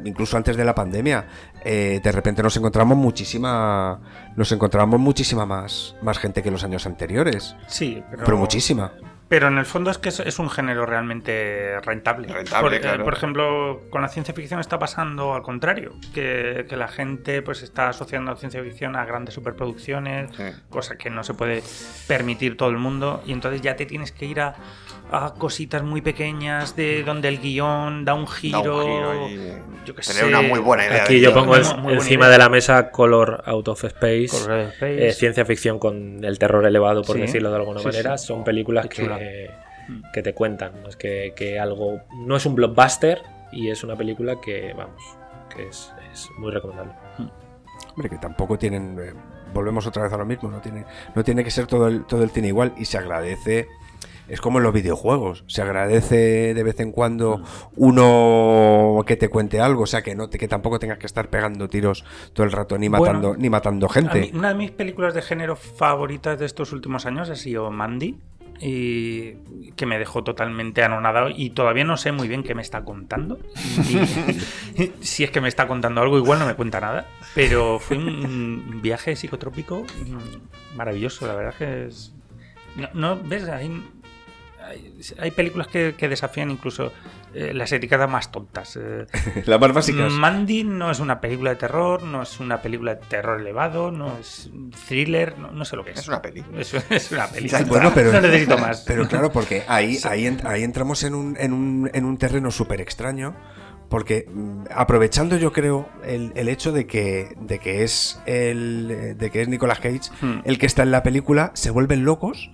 incluso antes de la pandemia, eh, de repente nos encontramos muchísima. Nos encontramos muchísima más, más gente que los años anteriores. Sí, pero, Pero muchísima. Pero en el fondo es que es, es un género realmente rentable. Rentable, por, eh, por ejemplo, con la ciencia ficción está pasando al contrario, que, que la gente pues está asociando a ciencia ficción a grandes superproducciones, Sí. cosa que no se puede permitir todo el mundo, y entonces ya te tienes que ir a, a cositas muy pequeñas de donde el guion da un giro, Da un giro y yo que tener sé. una muy buena idea. Aquí yo pongo encima idea. de la mesa Color Out of Space. Color Out of Space. eh, ciencia ficción con el terror elevado, por Sí. decirlo de alguna Sí, manera. sí. Son películas Qué chula. que, que te cuentan. Es que, que algo. No es un blockbuster y es una película que, vamos, que es, es muy recomendable. Hombre, que tampoco tienen. eh, volvemos otra vez a lo mismo, no tiene, no tiene que ser todo el, todo el cine igual y se agradece. Es como en los videojuegos, se agradece de vez en cuando uno que te cuente algo, o sea, que no te- que tampoco tengas que estar pegando tiros todo el rato ni Bueno, matando ni matando gente. mí- una de mis películas de género favoritas de estos últimos años ha sido Mandy. Y que me dejó totalmente anonadado y todavía no sé muy bien qué me está contando. Y- (laughs) si es que me está contando algo, igual no me cuenta nada. Pero fue un viaje psicotrópico mm, maravilloso, la verdad que es... No, no, ¿ves? Hay, hay, hay películas que, que desafían incluso eh, las etiquetas más tontas. eh, (laughs) Las más básicas. Mandy no es una película de terror, no es una película de terror elevado, no es thriller, no, no sé lo que es. Es una peli. Es, es una (laughs) peli. Ya, bueno, pero- (laughs) no necesito más. Pero claro, porque ahí, ahí, en- ahí entramos en un, en un, en un terreno súper extraño. Porque mm, aprovechando yo creo el, el hecho de que, de que es el de que es Nicolas Cage Hmm. el que está en la película, se vuelven locos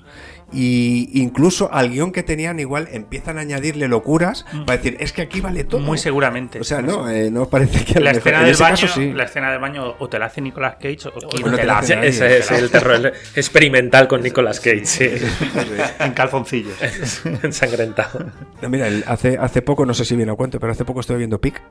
y incluso al guion que tenían igual empiezan a añadirle locuras para decir, es que aquí vale todo. Muy seguramente. O sea, no, eh, no os parece que lo la mejor- escena en del ese baño, caso sí. la escena del baño o te la hace Nicolas Cage o quien no te te la hace. Ese es el terror experimental con Nicolas Cage, sí. en calzoncillos. (laughs) Ensangrentado. No, mira, el- hace, hace poco, no sé si viene a cuento, pero hace poco estuve viendo Pic.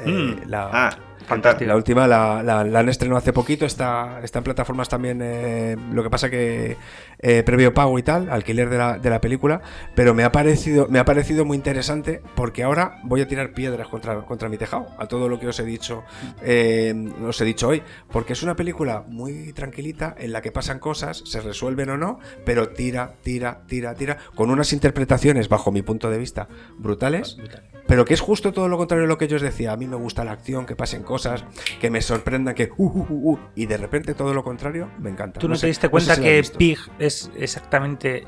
Eh, Mm. la, Ah, Fantástico. La última la, la- la han estrenado hace poquito, está, está en plataformas también, eh, lo que pasa que eh, previo pago y tal, alquiler de la, de la película, pero me ha, parecido, me ha parecido muy interesante porque ahora voy a tirar piedras contra, contra mi tejado, a todo lo que os he dicho, eh, os he dicho hoy, porque es una película muy tranquilita en la que pasan cosas, se resuelven o no, pero tira, tira, tira, tira, con unas interpretaciones, bajo mi punto de vista, brutales, pero que es justo todo lo contrario de lo que yo os decía. A mí me gusta la acción, que pasen cosas, que me sorprendan, que uh, uh, uh, uh, y de repente todo lo contrario me encanta. ¿Tú no, te diste cuenta que. Pig es exactamente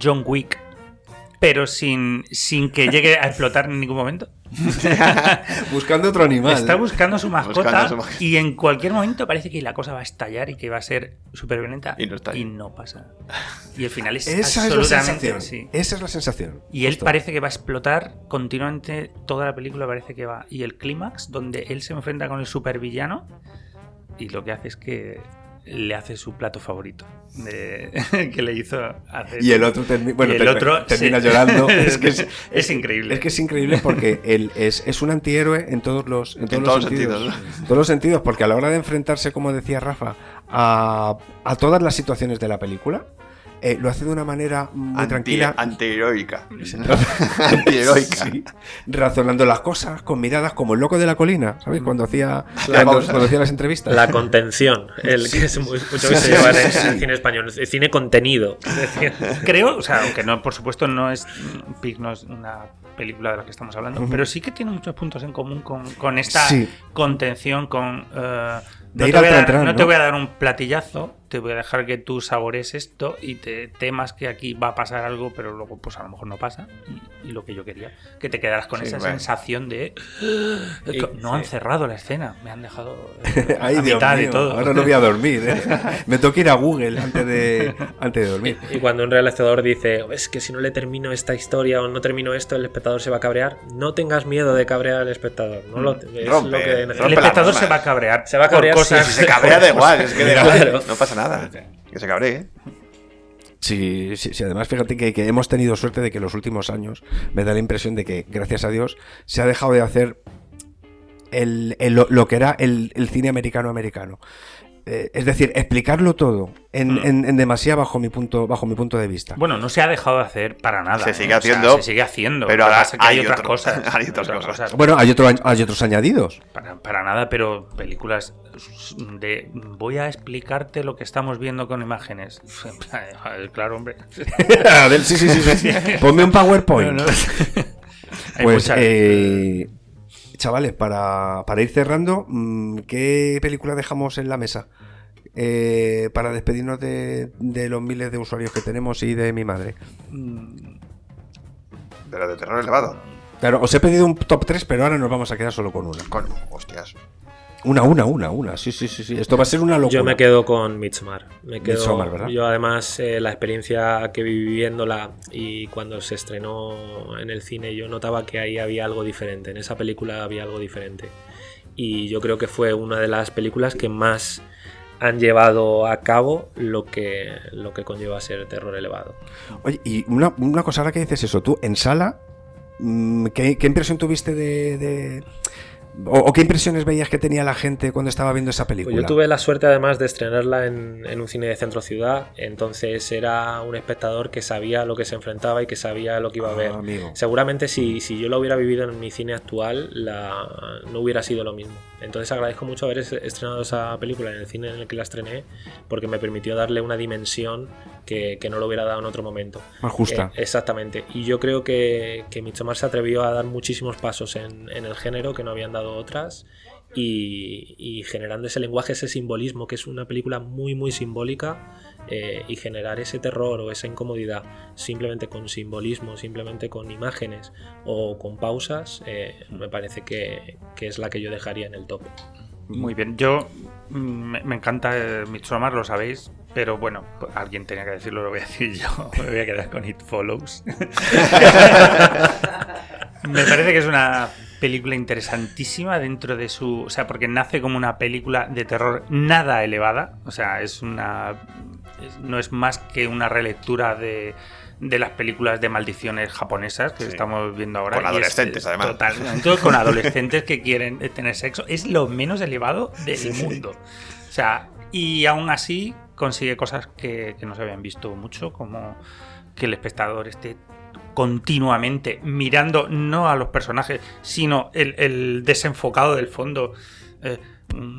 John Wick pero sin, sin que llegue a explotar en ningún momento. (laughs) Buscando otro animal. Está buscando su mascota Buscando su mascota. y en cualquier momento parece que la cosa va a estallar y que va a ser súper violenta Y no y no pasa. Y el final es Esa es la absolutamente sensación. sí. Esa es la sensación. Y él Justo. parece que va a explotar continuamente, toda la película parece que va. Y el clímax, donde él se enfrenta con el supervillano, y lo que hace es que le hace su plato favorito de- (laughs) que le hizo hacer. Y el otro, termi- bueno, Y el otro termina sí. llorando. (laughs) Es que es, Es increíble. Es que es increíble porque él es, es un antihéroe en todos los, en todos En los todos los sentidos. sentidos, En todos los sentidos, porque a la hora de enfrentarse, como decía Rafa, a, a todas las situaciones de la película, eh, lo hace de una manera muy Anti- tranquila. Antiheroica. (laughs) Antiheroica. Sí, razonando las cosas con miradas como el loco de la colina, ¿sabéis? Cuando hacía, La cuando, hacía las entrevistas. La contención, el que es muy- mucho que se sí, lleva en el cine español, el cine contenido. (laughs) Es decir, Creo, o sea, aunque no, por supuesto, no es Pig no es una película de la que estamos hablando, pero sí que tiene muchos puntos en común con, con esta Sí. contención, con De no, ir te al voy a dar, tran-tran, no ¿no? te voy a dar un platillazo, te voy a dejar que tú sabores esto y te temas que aquí va a pasar algo, pero luego pues a lo mejor no pasa. Y, y lo que yo quería, que te quedaras con Sí, esa bueno. sensación de Y- no han cerrado la escena, me han dejado (laughs) Ay, a Dios mitad mío, de todo. Ahora no voy a dormir. ¿eh? (laughs) Me tengo que ir a Google antes de, antes de dormir. Y cuando un realizador dice, es que si no le termino esta historia o no termino esto, el espectador se va a cabrear, no tengas miedo de cabrear al espectador. No lo, es Rompe, lo que El espectador se va a cabrear. Se va a por cabrear, cosas sí, Se cabrea da igual, es que de (laughs) Claro. no pasa nada. Que se cabree, ¿eh? Sí, sí, sí, además fíjate que, que hemos tenido suerte de que en los últimos años me da la impresión de que, gracias a Dios, se ha dejado de hacer el, el- lo, lo que era el, el cine americano-americano. Eh, es decir, explicarlo todo en, Mm. en- en demasía bajo mi punto, bajo mi punto de vista. Bueno, no se ha dejado de hacer para nada. Se ¿eh? sigue O sea, haciendo, se sigue haciendo. pero ahora pasa es que hay, hay otras otro- cosas. (laughs) hay otras cosas. Bueno, hay, otro, hay otros añadidos. Para, para nada, pero películas de voy a explicarte lo que estamos viendo con imágenes. (laughs) Claro, hombre. (laughs) A ver, sí, sí, sí, sí. Ponme un PowerPoint. No, no. Hay Pues, eh, chavales, para, para ir cerrando, mm, ¿qué película dejamos en la mesa? Eh, para despedirnos de, de los miles de usuarios que tenemos y de mi madre. De la de terror elevado. Claro, os he pedido un top 3, pero ahora nos vamos a quedar solo con una. Con, hostias. Una, una, una, una. Sí, sí, sí, sí. Esto va a ser una locura. Yo me quedo con Midsommar. Me quedo, Midsommar, ¿verdad? Yo además eh, la experiencia que viví viéndola y cuando se estrenó en el cine yo notaba que ahí había algo diferente. En esa película había algo diferente. Y yo creo que fue una de las películas que más han llevado a cabo lo que, lo que conlleva ser terror elevado. Oye, y una, una cosa, ahora que dices eso, tú en sala, mm, ¿qué, qué impresión tuviste de. de- o, o qué impresiones veías que tenía la gente cuando estaba viendo esa película? Pues yo tuve la suerte además de estrenarla en, en un cine de centro ciudad, entonces era un espectador que sabía lo que se enfrentaba y que sabía lo que iba a Ah, ver. amigo. Seguramente si, si yo lo hubiera vivido en mi cine actual, la, no hubiera sido lo mismo. Entonces agradezco mucho haber es- estrenado esa película en el cine en el que la estrené, porque me permitió darle una dimensión que, que no lo hubiera dado en otro momento. Más justa. Eh, exactamente. Y yo creo que, que Midsommar se atrevió a dar muchísimos pasos en, en el género que no habían dado otras. Y, y generando ese lenguaje, ese simbolismo, que es una película muy, muy simbólica, eh, y generar ese terror o esa incomodidad simplemente con simbolismo, simplemente con imágenes o con pausas, eh, me parece que, que es la que yo dejaría en el top. Muy bien, yo mm, me, encanta eh, lo sabéis, pero bueno, pues alguien tenía que decirlo, lo voy a decir yo. (laughs) Me voy a quedar con It Follows. (laughs) me parece que es una película interesantísima dentro de su. O sea, porque nace como una película de terror nada elevada. O sea, es una. No es más que una relectura de. De las películas de maldiciones japonesas que Sí. estamos viendo ahora. Con es- adolescentes, además. Totalmente, con (laughs) adolescentes que quieren tener sexo. Es lo menos elevado del mundo. O sea, y aún así consigue cosas que, que no se habían visto mucho, como que el espectador esté continuamente mirando no a los personajes, sino el, el desenfocado del fondo. Eh,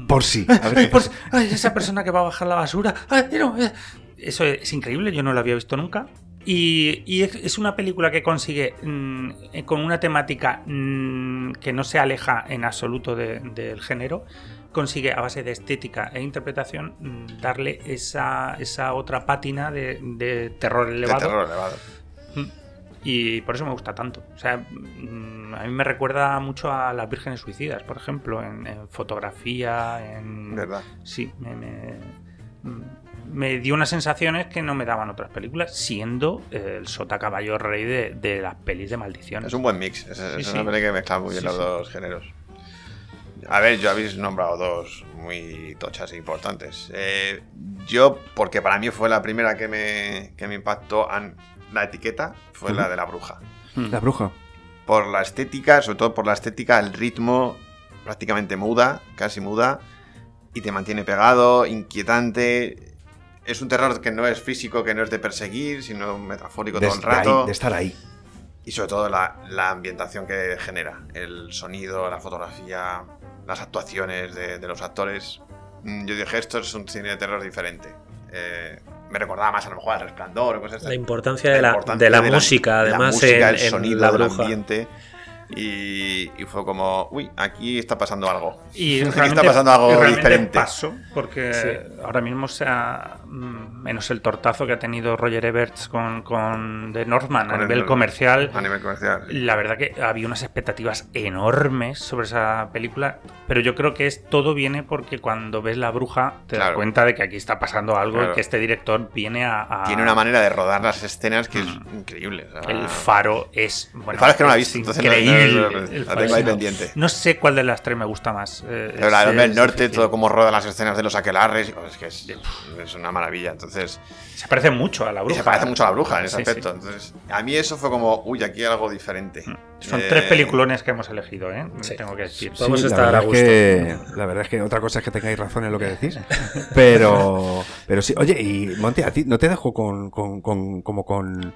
Por sí. (laughs) A ver Ay, qué por- pasa. ay, esa persona que va a bajar la basura. Ay, no, eh. Eso es increíble, yo no lo había visto nunca. Y, y es, es una película que consigue, mm, eh, con una temática mm, que no se aleja en absoluto de- del género, consigue a base de estética e interpretación mm, darle esa, esa otra pátina de, de terror De elevado. terror elevado. Y por eso me gusta tanto. O sea, mm, a mí me recuerda mucho a las vírgenes suicidas, por ejemplo, en, en fotografía, en... ¿Verdad? Sí, me, me, mm, me dio unas sensaciones que no me daban otras películas, siendo el sota caballo rey de, de las pelis de maldición. Es un buen mix. Es, es Sí, una sí. peli que mezcla muy bien Sí, los dos géneros. A ver, yo habéis nombrado dos muy tochas e importantes. Eh, yo, porque para mí fue la primera que me, que me impactó la etiqueta, fue la de la bruja. La bruja. Por la estética, sobre todo por la estética, el ritmo prácticamente muda, casi muda, y te mantiene pegado, inquietante. Es un terror que no es físico, que no es de perseguir, sino metafórico De, todo el ahí- rato. de estar ahí. Y sobre todo la, la ambientación que genera, el sonido, la fotografía, las actuaciones de, de los actores. Mm, Yo dije, esto es un cine de terror diferente. Eh, me recordaba más a lo mejor al resplandor cosas. La importancia de la, importancia de la música, de la además, música, en, el en sonido La del Bruja. ambiente. Y, y fue como, uy, aquí está pasando algo. Y aquí está pasando algo diferente. pasó, porque Sí. ahora mismo se ha, mm, menos el tortazo que ha tenido Roger Ebert con, con The Northman Con a el- nivel comercial. A nivel comercial. La verdad que había unas expectativas enormes sobre esa película, pero yo creo que es todo viene porque cuando ves La Bruja te das cuenta de que aquí está pasando algo Claro. y que este director viene a... a- Tiene una manera de rodar las escenas que es increíble. o sea, El faro es... Bueno, el faro es que no la he visto, entonces increíble. no- no- El la tengo ahí pendiente. No sé cuál de las tres me gusta más. eh, Pero la del Hombre del es Norte, difícil. todo como roda las escenas de los aquelarres, es que es, es una maravilla. Entonces, Se parece mucho a La Bruja. se parece mucho a la bruja en ese Sí, sí. aspecto. Entonces, a mí eso fue como, uy, aquí hay algo diferente. Son Eh, tres peliculones que hemos elegido, ¿eh? Sí. Tengo que decir. A la estar a verdad gusto. es que- la verdad es que otra cosa es que tengáis razón en lo que decís. Pero, pero sí, oye, y Monte, a ti no te dejo con, con- con- como con.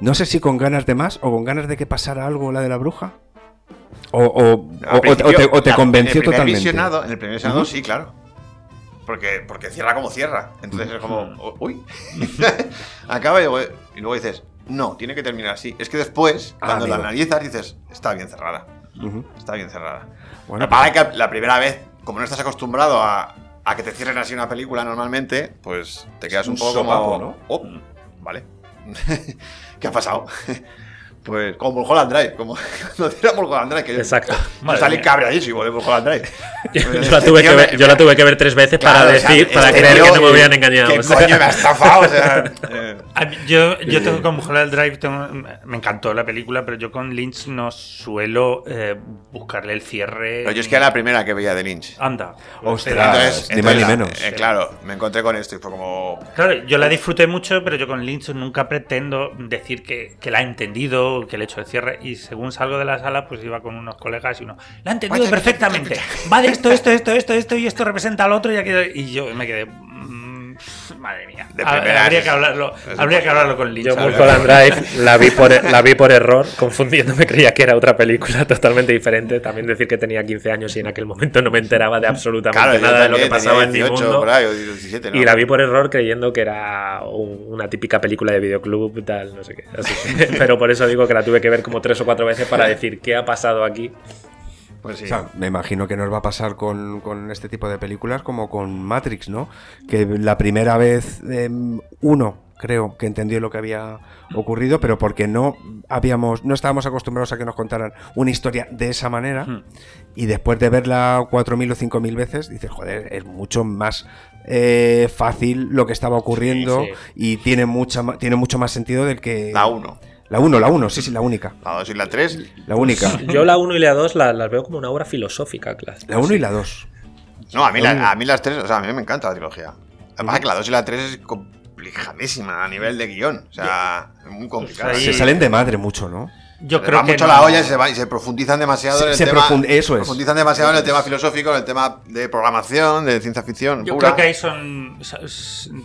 No sé si con ganas de más o con ganas de que pasara algo la de la bruja. O, o- o- o te, principio, o te la- convenció en el primer totalmente. visionado- en el primer visionado, sí, claro. Porque, porque cierra como cierra. Entonces es como, uy. (laughs) Acaba y luego, y luego dices, no, tiene que terminar así. Es que después, Ah, cuando la analizas, dices, está bien cerrada. Está bien cerrada. Bueno, Lo que pasa es que la primera vez, como no estás acostumbrado a, a que te cierren así una película normalmente, pues te quedas un, un poco sopapo, como. ¿no? Oh, vale. (laughs) ¿Qué ha pasado? Pues como Mulholland Drive, como (laughs) cuando tira Mulholland Drive, que yo- Exacto. (laughs) yo salí cabreadísimo de Mulholland Drive. (laughs) Yo la, tuve que ver, yo la tuve que ver tres veces para Claro, o sea, decir, para este creer que no me habían engañado. ¿Qué o sea. coño me ha estafado? O sea, eh, A mí- Yo, yo tengo con Mulholland Drive, tengo- me encantó la película, pero yo con Lynch no suelo eh, buscarle el cierre. pero yo es que era la primera que veía de Lynch. Anda. Ostras. Entonces, ni más ni menos. eh, claro, me encontré con esto y fue como. Claro, yo la disfruté mucho, pero yo con Lynch nunca pretendo decir que, que la he entendido, que he hecho el cierre. Y según salgo de la sala, pues iba con unos colegas y uno, la ha entendido perfectamente. Va de esto, esto, esto, esto, esto y esto representa al otro. Y, aquí- y yo me quedé, (laughs) madre mía. De habría que hablarlo, habría que hablarlo con Lynch. Yo. Mulholland (laughs) Drive la vi, por, la vi por error, confundiéndome, creía que era otra película (laughs) totalmente diferente. También decir que tenía 15 años y en aquel momento no me enteraba de absolutamente Claro, nada de lo que pasaba en mi 18 mundo. por ahí, o 17, ¿no? Y la vi por error creyendo que era un- una típica película de videoclub, tal, no sé qué. Así que- pero por eso digo que la tuve que ver como tres o cuatro veces para decir qué ha pasado aquí. Pues sí. O sea, me imagino que nos va a pasar con, con este tipo de películas como con Matrix, ¿no? Que la primera vez em, uno creo que entendió lo que había ocurrido, pero porque no habíamos, no estábamos acostumbrados a que nos contaran una historia de esa manera. Hmm. Y después de verla 4.000 o 5.000 veces, dices, joder, es mucho más eh, fácil lo que estaba ocurriendo Sí, y tiene, mucha, tiene mucho más sentido del que... La 1, La 1, la 1, sí, sí, la única. la 2 y la 3. La única. (laughs) Yo la 1 y la 2 la- las veo como una obra filosófica, claro. La 1 y la 2. No, a mí, La a mí las 3, o sea, a mí me encanta la trilogía. Lo que pasa es que la 2 y la 3 es complicadísima a nivel de guion. O sea, es muy complicada. Pues ahí- Se salen de madre mucho, ¿no? Yo Se creo va que mucho no. la olla y se, va- y se profundizan demasiado Se- en el se tema. profund- eso es. Profundizan demasiado en el tema filosófico, en el tema de programación, de ciencia ficción. Yo pura. creo que ahí son.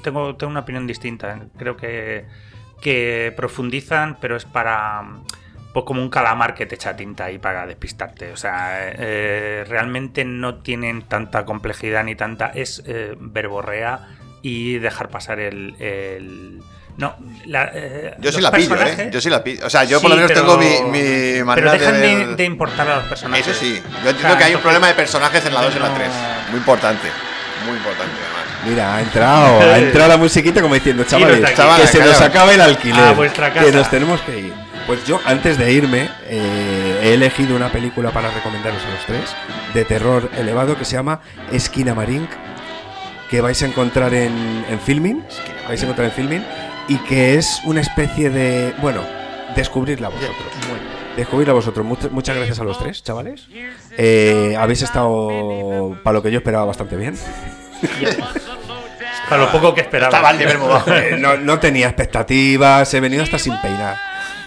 Tengo, tengo una opinión distinta. Creo que, que profundizan, pero es para. Pues como un calamar que te echa tinta ahí para despistarte. O sea, eh, realmente no tienen tanta complejidad ni tanta. Es eh, verborrea y dejar pasar el. el- no, la, eh, Yo sí la pillo, ¿eh? Yo sí la pillo. O sea, yo Sí, por lo menos pero- tengo mi, mi manera Pero dejan de, de... de importar a los personajes. Eso sí. Yo entiendo que hay un problema de personajes en la 2 y en la no- 3. Muy importante. Muy importante. Mira, ha entrado, ha (laughs) entrado la musiquita como diciendo, chavales, que se nos acaba el alquiler, A vuestra casa. que nos tenemos que ir. Pues yo, antes de irme, eh, he elegido una película para recomendaros a los tres, de terror elevado, que se llama Esquina Marink, que vais a encontrar en, en Filmin, vais a encontrar en Filmin, y que es una especie de, bueno, descubrirla vosotros. Descubrirla vosotros. Much- muchas gracias a los tres, chavales. Eh, habéis estado, para lo que yo esperaba, bastante bien. (laughs) (laughs) Para lo poco que esperaba. Estaba al nivel muy bajo. (laughs) No, no tenía expectativas, he venido hasta sin peinar.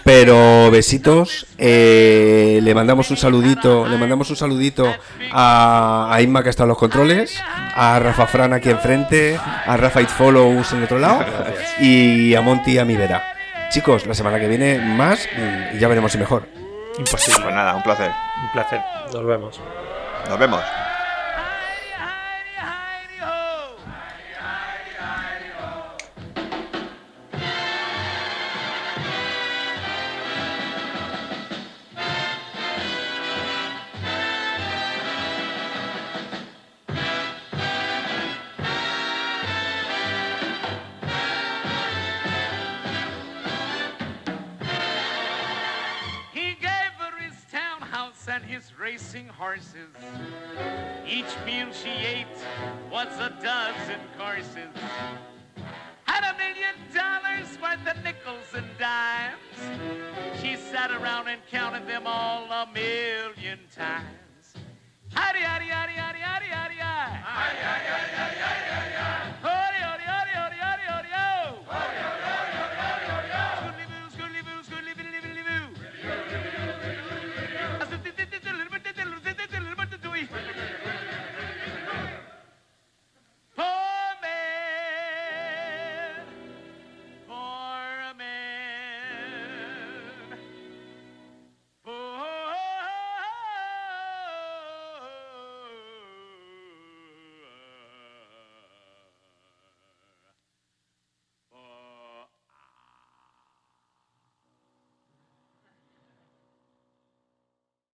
Pero besitos, eh, le mandamos un saludito, le mandamos un saludito a, a Inma que está en los controles, a Rafa Fran aquí enfrente, a Rafa It Follows en el otro lado y a Monty a mi vera. Chicos, la semana que viene más y ya veremos si mejor. Imposible. Pues nada, un placer. Un placer. Nos vemos. Nos vemos. racing horses. Each meal she ate was a dozen courses. Had a million dollars worth of nickels and dimes. She sat around and counted them all a million times. Howdy, howdy, howdy, howdy, howdy, howdy, howdy. Howdy, howdy, howdy, howdy, howdy, howdy. Howdy, howdy, howdy, howdy, howdy, howdy. Howdy, howdy.